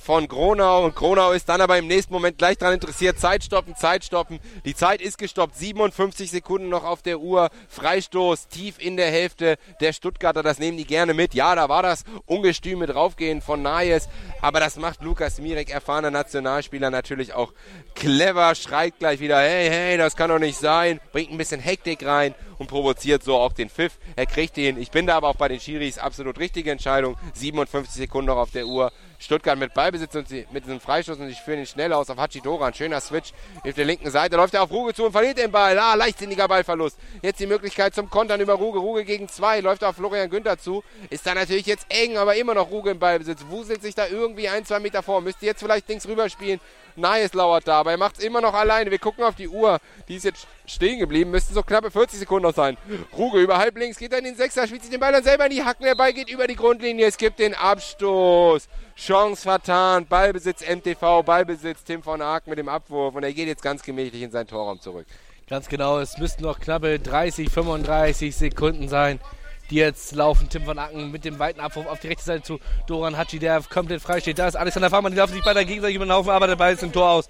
von Gronau und Gronau ist dann aber im nächsten Moment gleich daran interessiert. Zeit stoppen, Zeit stoppen. Die Zeit ist gestoppt. 57 Sekunden noch auf der Uhr. Freistoß tief in der Hälfte der Stuttgarter. Das nehmen die gerne mit. Ja, da war das Ungestüm mit draufgehen von Najes. Aber das macht Lukas Mirek, erfahrener Nationalspieler, natürlich auch clever. Schreit gleich wieder, hey, hey, das kann doch nicht sein. Bringt ein bisschen Hektik rein und provoziert so auch den Pfiff. Er kriegt ihn. Ich bin da aber auch bei den Schiris absolut richtige Entscheidung. 57 Sekunden noch auf der Uhr. Stuttgart mit Ballbesitz und sie mit diesem Freistoß und ich führe ihn schnell aus auf Hachidoran. Schöner Switch auf der linken Seite. Läuft er auf Ruge zu und verliert den Ball. Ah, leichtsinniger Ballverlust. Jetzt die Möglichkeit zum Kontern über Ruge. Ruge gegen zwei. Läuft auf Florian Günther zu. Ist da natürlich jetzt eng, aber immer noch Ruge im Ballbesitz. Wuselt sich da irgendwie ein, zwei Meter vor. Müsste jetzt vielleicht links rüberspielen. Nice lauert da, aber er macht es immer noch alleine. Wir gucken auf die Uhr. Die ist jetzt stehen geblieben. Müssten so knappe 40 Sekunden noch sein. Ruge über halb links, geht dann in den Sechser, spielt sich den Ball dann selber in die Hacken. Der Ball geht über die Grundlinie. Es gibt den Abstoß. Chance vertan. Ballbesitz MTV, Ballbesitz Tim von Ark mit dem Abwurf. Und er geht jetzt ganz gemächlich in seinen Torraum zurück. Ganz genau, es müssten noch knappe 30, 35 Sekunden sein, die jetzt laufen. Tim von Acken mit dem weiten Abwurf auf die rechte Seite zu Doran Hatschi, der komplett frei steht. Da ist Alexander Fahrmann, die laufen sich beide gegenseitig über den Haufen, aber der Ball ist im Tor aus.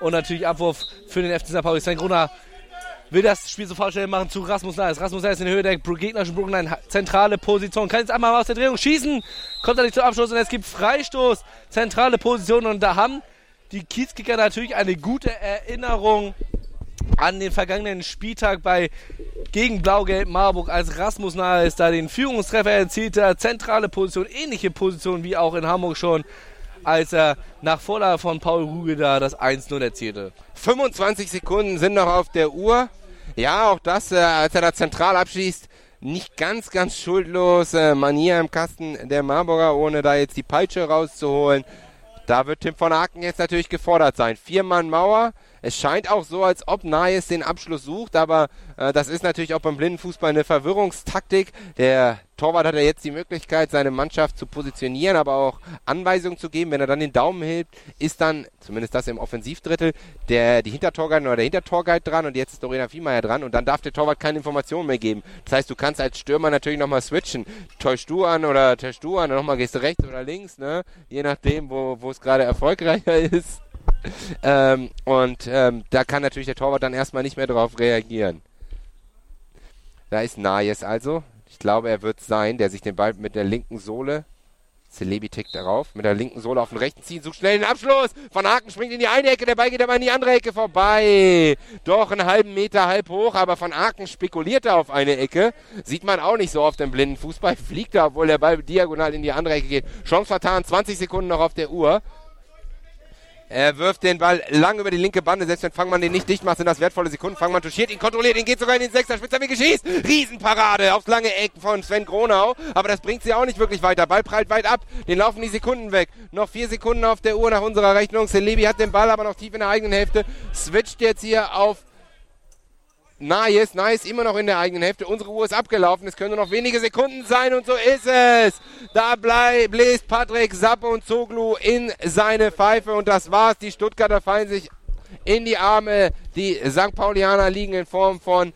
Und natürlich Abwurf für den FC St. Pauli. Sven Gruner will das Spiel sofort schnell machen zu Rasmus Neis. Rasmus Neis in Höhe der gegnerischen Brooklyn, zentrale Position. Kann jetzt einmal aus der Drehung schießen. Kommt er nicht zum Abschluss und es gibt Freistoß. Zentrale Position und da haben die Kiezkicker natürlich eine gute Erinnerung an den vergangenen Spieltag bei gegen Blau-Gelb Marburg, als Rasmus Nahles da den Führungstreffer erzielte. Zentrale Position, ähnliche Position wie auch in Hamburg schon, als er nach Vorlage von Paul Ruge da das 1-0 erzielte. 25 Sekunden sind noch auf der Uhr. Ja, auch das, äh, als er da zentral abschließt, nicht ganz, ganz schuldlos. Äh, Manier im Kasten der Marburger, ohne da jetzt die Peitsche rauszuholen. Da wird Tim von Aken jetzt natürlich gefordert sein. Vier Mann Mauer. Es scheint auch so, als ob Naes den Abschluss sucht, aber äh, das ist natürlich auch beim Blindenfußball eine Verwirrungstaktik. Der Torwart hat ja jetzt die Möglichkeit, seine Mannschaft zu positionieren, aber auch Anweisungen zu geben. Wenn er dann den Daumen hebt, ist dann, zumindest das im Offensivdrittel, der, die Hintertorguide oder der Hintertorguide dran und jetzt ist Dorena Viehmeier dran und dann darf der Torwart keine Informationen mehr geben. Das heißt, du kannst als Stürmer natürlich nochmal switchen. Täuschst du an oder täuschst du an, nochmal gehst du rechts oder links, ne? Je nachdem, wo, wo es gerade erfolgreicher ist. Ähm, und ähm, da kann natürlich der Torwart dann erstmal nicht mehr drauf reagieren. Da ist Nayes also. Ich glaube, er wird sein, der sich den Ball mit der linken Sohle Celebi tickt darauf, mit der linken Sohle auf den rechten ziehen, sucht schnell den Abschluss. Von Haken springt in die eine Ecke, der Ball geht aber in die andere Ecke vorbei. Doch einen halben Meter halb hoch, aber von Haken spekuliert er auf eine Ecke. Sieht man auch nicht so oft im blinden Fußball. Fliegt er, obwohl der Ball diagonal in die andere Ecke geht. Chance vertan, 20 Sekunden noch auf der Uhr. Er wirft den Ball lang über die linke Bande. Selbst wenn Fangmann den nicht dicht macht, sind das wertvolle Sekunden. Fangmann touchiert ihn, kontrolliert ihn, geht sogar in den Sechser. Spitzer wie geschießt. Riesenparade aufs lange Eck von Sven Gronau. Aber das bringt sie auch nicht wirklich weiter. Ball prallt weit ab. Den laufen die Sekunden weg. Noch vier Sekunden auf der Uhr nach unserer Rechnung. Celebi hat den Ball aber noch tief in der eigenen Hälfte. Switcht jetzt hier auf Nice, Nice immer noch in der eigenen Hälfte. Unsere Uhr ist abgelaufen. Es können nur noch wenige Sekunden sein und so ist es. Da bläst Patrick Sappe und Zoglu in seine Pfeife und das war's. Die Stuttgarter fallen sich in die Arme. Die St. Paulianer liegen in Form von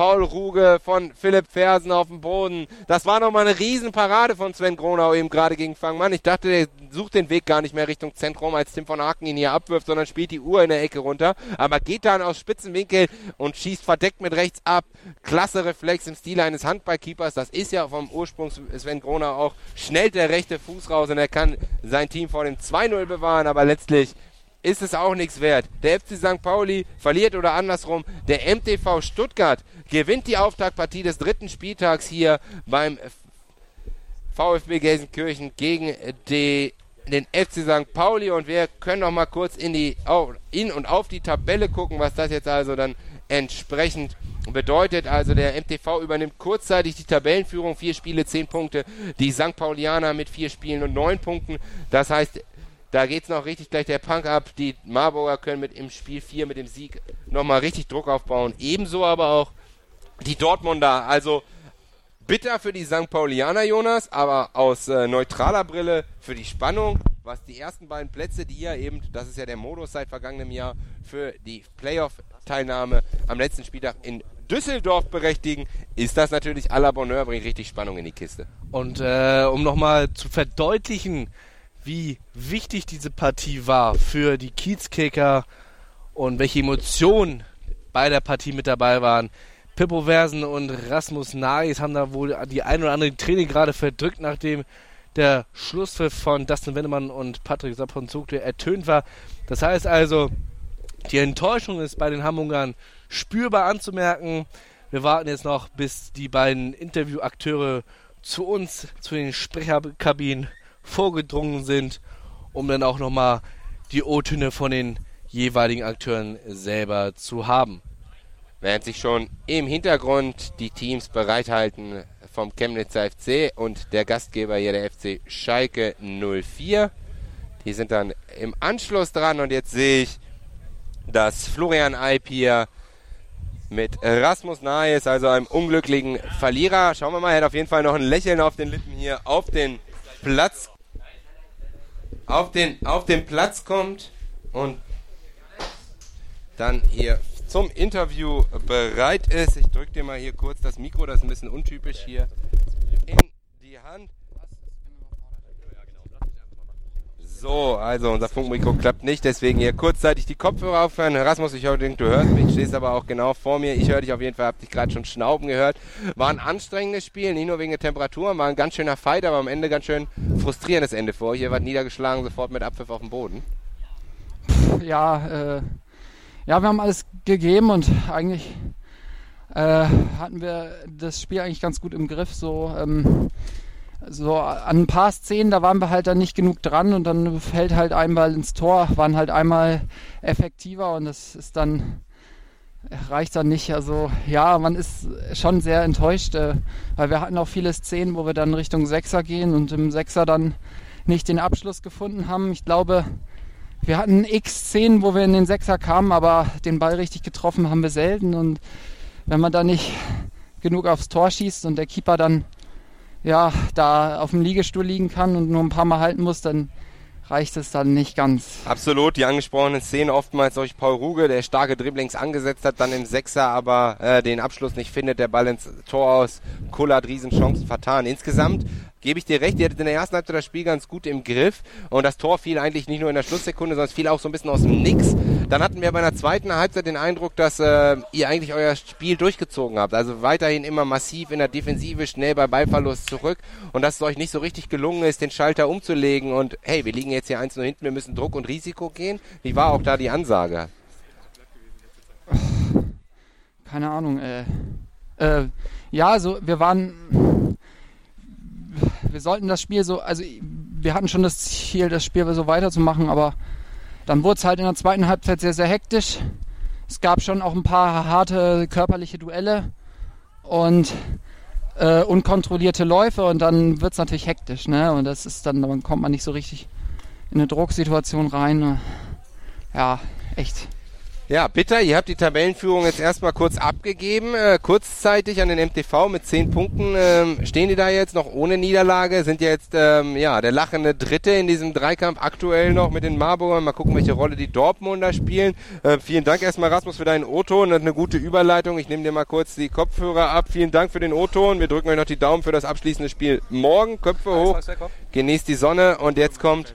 Paul Ruge, von Philipp Fersen auf dem Boden. Das war nochmal eine Riesenparade von Sven Gronau eben gerade gegen Fangmann. Ich dachte, der sucht den Weg gar nicht mehr Richtung Zentrum, als Tim von Haken ihn hier abwirft, sondern spielt die Uhr in der Ecke runter. Aber geht dann aus Spitzenwinkel und schießt verdeckt mit rechts ab. Klasse Reflex im Stil eines Handballkeepers. Das ist ja vom Ursprung Sven Gronau auch. Schnellt der rechte Fuß raus und er kann sein Team vor dem 2-0 bewahren, aber letztlich ist es auch nichts wert. Der FC St. Pauli verliert oder andersrum. Der MTV Stuttgart gewinnt die Auftaktpartie des dritten Spieltags hier beim VfB Gelsenkirchen gegen die, den FC St. Pauli und wir können noch mal kurz in die in und auf die Tabelle gucken, was das jetzt also dann entsprechend bedeutet. Also der MTV übernimmt kurzzeitig die Tabellenführung, vier Spiele, zehn Punkte. Die St. Paulianer mit vier Spielen und neun Punkten. Das heißt, da geht es noch richtig gleich der Punk ab. Die Marburger können mit im Spiel 4 mit dem Sieg nochmal richtig Druck aufbauen. Ebenso aber auch die Dortmunder. Also bitter für die St. Paulianer, Jonas, aber aus äh, neutraler Brille für die Spannung, was die ersten beiden Plätze, die ja eben, das ist ja der Modus seit vergangenem Jahr, für die Playoff-Teilnahme am letzten Spieltag in Düsseldorf berechtigen, ist das natürlich à la Bonheur, bringt richtig Spannung in die Kiste. Und äh, um nochmal zu verdeutlichen, wie wichtig diese Partie war für die Kiezkicker und welche Emotionen bei der Partie mit dabei waren. Pippo Versen und Rasmus Nagis haben da wohl die ein oder andere Training gerade verdrückt, nachdem der Schlusspfiff von Dustin Wennemann und Patrick Saponzuglu ertönt war. Das heißt also, die Enttäuschung ist bei den Hamburgern spürbar anzumerken. Wir warten jetzt noch, bis die beiden Interviewakteure zu uns, zu den Sprecherkabinen vorgedrungen sind, um dann auch nochmal die O-Töne von den jeweiligen Akteuren selber zu haben. Während sich schon im Hintergrund die Teams bereithalten vom Chemnitzer FC und der Gastgeber hier der FC Schalke 04. Die sind dann im Anschluss dran und jetzt sehe ich, dass Florian Alp hier mit Rasmus Nahes, also einem unglücklichen Verlierer. Schauen wir mal, er hat auf jeden Fall noch ein Lächeln auf den Lippen hier auf den Platz auf den, auf den Platz kommt und dann hier zum Interview bereit ist. Ich drücke dir mal hier kurz das Mikro, das ist ein bisschen untypisch hier, in die Hand. So, also unser Funkmikro klappt nicht, deswegen hier kurzzeitig die Kopfhörer aufhören. Rasmus, ich denke, du hörst mich, stehst aber auch genau vor mir. Ich höre dich auf jeden Fall, hab dich gerade schon schnauben gehört. War ein anstrengendes Spiel, nicht nur wegen der Temperatur, war ein ganz schöner Fight, aber am Ende ganz schön frustrierendes Ende vor. Hier war niedergeschlagen, sofort mit Abpfiff auf dem Boden. Ja, äh, ja, wir haben alles gegeben und eigentlich äh, hatten wir das Spiel eigentlich ganz gut im Griff. So, ähm, so an ein paar Szenen, da waren wir halt dann nicht genug dran und dann fällt halt einmal ins Tor, waren halt einmal effektiver und das ist dann reicht dann nicht. Also ja, man ist schon sehr enttäuscht, äh, weil wir hatten auch viele Szenen, wo wir dann Richtung Sechser gehen und im Sechser dann nicht den Abschluss gefunden haben. Ich glaube, wir hatten x Szenen, wo wir in den Sechser kamen, aber den Ball richtig getroffen haben wir selten und wenn man da nicht genug aufs Tor schießt und der Keeper dann ja, da auf dem Liegestuhl liegen kann und nur ein paar Mal halten muss, dann reicht es dann nicht ganz. Absolut, die angesprochenen Szenen oftmals durch Paul Ruge, der starke Dribblings angesetzt hat, dann im Sechser aber äh, den Abschluss nicht findet, der Ball ins Tor aus, Kullert Riesenchancen vertan. Insgesamt gebe ich dir recht, ihr hattet in der ersten Halbzeit das Spiel ganz gut im Griff und das Tor fiel eigentlich nicht nur in der Schlusssekunde, sondern es fiel auch so ein bisschen aus dem Nix. Dann hatten wir bei einer zweiten Halbzeit den Eindruck, dass äh, ihr eigentlich euer Spiel durchgezogen habt. Also weiterhin immer massiv in der Defensive, schnell bei Ballverlust zurück und dass es euch nicht so richtig gelungen ist, den Schalter umzulegen und hey, wir liegen jetzt hier eins nur hinten, wir müssen Druck und Risiko gehen. Wie war auch da die Ansage? Keine Ahnung, äh, äh, ja, also wir waren, wir sollten das Spiel so, also wir hatten schon das Ziel, das Spiel so weiterzumachen, aber dann wurde es halt in der zweiten Halbzeit sehr, sehr hektisch. Es gab schon auch ein paar harte körperliche Duelle und äh, unkontrollierte Läufe und dann wird es natürlich hektisch, ne? Und das ist dann, dann kommt man nicht so richtig in eine Drucksituation rein. Ja, echt ja, bitter. Ihr habt die Tabellenführung jetzt erstmal kurz abgegeben, äh, kurzzeitig an den MTV mit zehn Punkten. Ähm, stehen die da jetzt noch ohne Niederlage? Sind jetzt ähm, ja der lachende Dritte in diesem Dreikampf aktuell noch mit den Marburgern. Mal gucken, welche Rolle die Dortmunder spielen. Äh, vielen Dank erstmal, Rasmus, für deinen O-Ton. Eine gute Überleitung. Ich nehme dir mal kurz die Kopfhörer ab. Vielen Dank für den O-Ton. Wir drücken euch noch die Daumen für das abschließende Spiel morgen. Köpfe hoch. Genießt die Sonne und jetzt kommt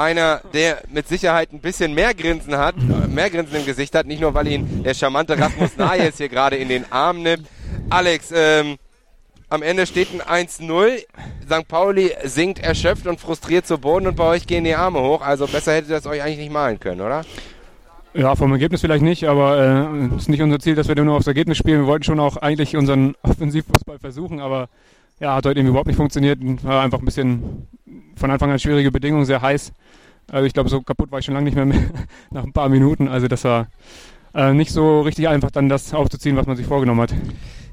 einer, der mit Sicherheit ein bisschen mehr Grinsen hat, mehr Grinsen im Gesicht hat, nicht nur, weil ihn der charmante Rasmus Nayes hier gerade in den Arm nimmt. Alex, ähm, am Ende steht ein 1-0. St. Pauli sinkt erschöpft und frustriert zu Boden und bei euch gehen die Arme hoch. Also besser hättet ihr das euch eigentlich nicht malen können, oder? Ja, vom Ergebnis vielleicht nicht, aber es äh, ist nicht unser Ziel, dass wir nur aufs Ergebnis spielen. Wir wollten schon auch eigentlich unseren Offensivfußball versuchen, aber ja, hat heute eben überhaupt nicht funktioniert. War einfach ein bisschen von Anfang an schwierige Bedingungen, sehr heiß. Also ich glaube, so kaputt war ich schon lange nicht mehr, mehr nach ein paar Minuten. Also das war äh, nicht so richtig einfach, dann das aufzuziehen, was man sich vorgenommen hat.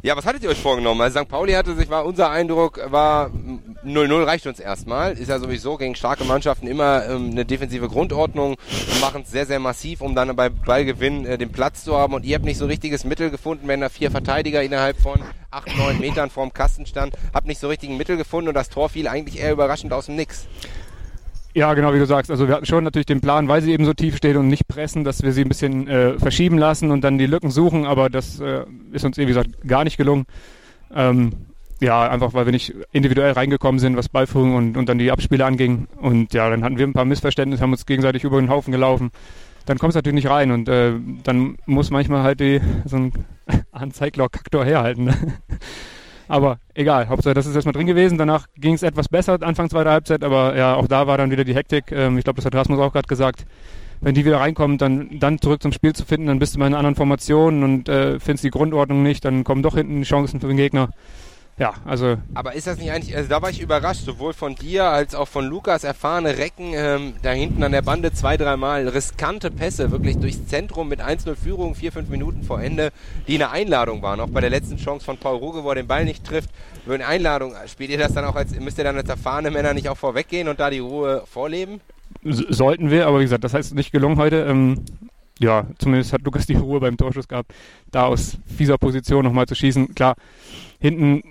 Ja, was hattet ihr euch vorgenommen? Also St. Pauli hatte sich, war unser Eindruck, war 0-0 reicht uns erstmal. Ist ja sowieso gegen starke Mannschaften immer ähm, eine defensive Grundordnung und machen es sehr, sehr massiv, um dann bei Ballgewinn äh, den Platz zu haben. Und ihr habt nicht so richtiges Mittel gefunden, wenn da vier Verteidiger innerhalb von 8, 9 Metern vorm Kasten stand. Habt nicht so richtigen Mittel gefunden und das Tor fiel eigentlich eher überraschend aus dem Nix. Ja, genau, wie du sagst. Also wir hatten schon natürlich den Plan, weil sie eben so tief steht und nicht pressen, dass wir sie ein bisschen äh, verschieben lassen und dann die Lücken suchen, aber das äh, ist uns, wie gesagt, gar nicht gelungen. Ähm, ja, einfach weil wir nicht individuell reingekommen sind, was Ballführung und, und dann die Abspiele anging. Und ja, dann hatten wir ein paar Missverständnisse, haben uns gegenseitig über den Haufen gelaufen. Dann kommt es natürlich nicht rein und äh, dann muss manchmal halt die, so ein Anzeiglock-Kaktor herhalten. Aber egal, Hauptsache das ist erstmal drin gewesen. Danach ging es etwas besser, Anfang zweiter Halbzeit, aber ja, auch da war dann wieder die Hektik. Ähm, ich glaube, das hat Rasmus auch gerade gesagt. Wenn die wieder reinkommen, dann, dann zurück zum Spiel zu finden, dann bist du mal in einer anderen Formation und äh, findest die Grundordnung nicht, dann kommen doch hinten Chancen für den Gegner ja, also. Aber ist das nicht eigentlich, also da war ich überrascht, sowohl von dir als auch von Lukas, erfahrene Recken, ähm, da hinten an der Bande zwei, dreimal riskante Pässe, wirklich durchs Zentrum mit 1-0 Führung, vier, fünf Minuten vor Ende, die eine Einladung waren. Auch bei der letzten Chance von Paul Ruge, wo er den Ball nicht trifft, über eine Einladung. Spielt ihr das dann auch als, müsst ihr dann als erfahrene Männer nicht auch vorweggehen und da die Ruhe vorleben? Sollten wir, aber wie gesagt, das heißt nicht gelungen heute. Ähm, ja, zumindest hat Lukas die Ruhe beim Torschuss gehabt, da aus fieser Position nochmal zu schießen. Klar, hinten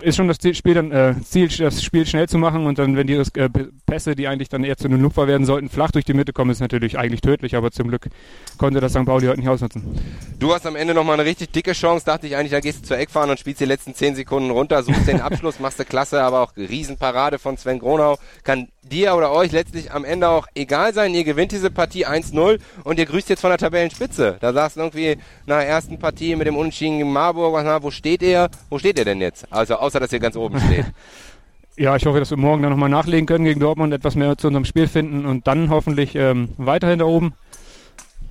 ist schon das Spiel dann äh, Ziel, das Spiel schnell zu machen und dann, wenn die äh, Pässe, die eigentlich dann eher zu einem Lupfer werden sollten, flach durch die Mitte kommen, ist natürlich eigentlich tödlich, aber zum Glück konnte das St. Pauli heute nicht ausnutzen. Du hast am Ende nochmal eine richtig dicke Chance, dachte ich eigentlich, da gehst du zur Eckfahne und spielst die letzten 10 Sekunden runter, suchst den Abschluss, machst du klasse, aber auch Riesenparade von Sven Gronau, kann dir oder euch letztlich am Ende auch egal sein. Ihr gewinnt diese Partie 1-0 und ihr grüßt jetzt von der Tabellenspitze. Da sagst du irgendwie nach der ersten Partie mit dem Unentschieden gegen Marburg, na, wo steht ihr? Wo steht ihr denn jetzt? Also außer, dass ihr ganz oben steht. Ja, ich hoffe, dass wir morgen dann nochmal nachlegen können gegen Dortmund, etwas mehr zu unserem Spiel finden und dann hoffentlich ähm, weiterhin da oben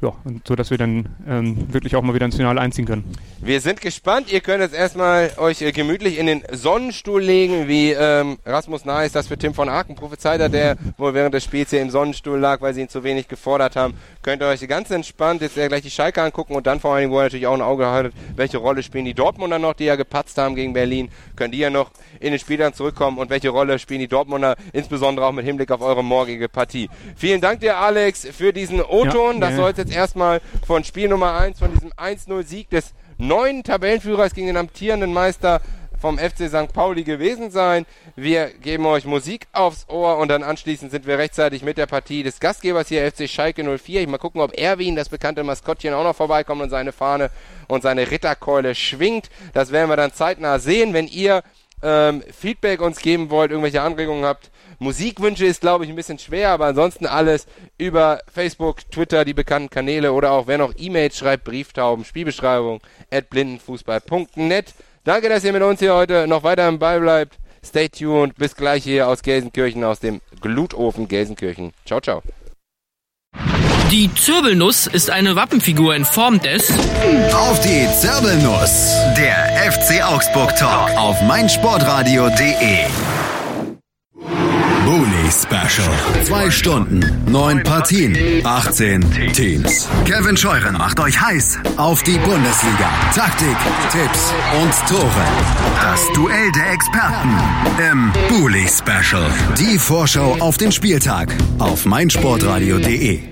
ja, und so dass wir dann ähm, wirklich auch mal wieder ins Finale einziehen können. Wir sind gespannt. Ihr könnt jetzt erstmal euch äh, gemütlich in den Sonnenstuhl legen, wie ähm, Rasmus Nahe ist das für Tim von Aken prophezeit hat, der wohl während des Spiels hier im Sonnenstuhl lag, weil sie ihn zu wenig gefordert haben. Könnt ihr euch ganz entspannt jetzt gleich die Schalke angucken und dann vor allen Dingen, wo ihr natürlich auch ein Auge haltet, welche Rolle spielen die Dortmunder noch, die ja gepatzt haben gegen Berlin. Könnt ihr ja noch in den Spielern zurückkommen und welche Rolle spielen die Dortmunder, insbesondere auch mit Hinblick auf eure morgige Partie. Vielen Dank dir, Alex, für diesen O-Ton. Ja, das ja. sollte jetzt erstmal von Spiel Nummer 1, von diesem 1-0-Sieg des neuen Tabellenführers gegen den amtierenden Meister vom FC St. Pauli gewesen sein. Wir geben euch Musik aufs Ohr und dann anschließend sind wir rechtzeitig mit der Partie des Gastgebers hier, FC Schalke 04. Ich mal gucken, ob Erwin, das bekannte Maskottchen, auch noch vorbeikommt und seine Fahne und seine Ritterkeule schwingt. Das werden wir dann zeitnah sehen. Wenn ihr ähm, Feedback uns geben wollt, irgendwelche Anregungen habt, Musikwünsche ist, glaube ich, ein bisschen schwer, aber ansonsten alles über Facebook, Twitter, die bekannten Kanäle oder auch wer noch E-Mails schreibt, Brieftauben, Spielbeschreibung at blindenfußball.net. Danke, dass ihr mit uns hier heute noch weiter im Ball bleibt. Stay tuned. Bis gleich hier aus Gelsenkirchen, aus dem Glutofen Gelsenkirchen. Ciao, ciao. Die Zirbelnuss ist eine Wappenfigur in Form des Auf die Zirbelnuss. Der FC Augsburg Talk auf meinsportradio.de. Bully Special. Zwei Stunden, neun Partien, 18 Teams. Kevin Scheuren macht euch heiß auf die Bundesliga. Taktik, Tipps und Tore. Das Duell der Experten im Bully Special. Die Vorschau auf den Spieltag auf meinsportradio.de.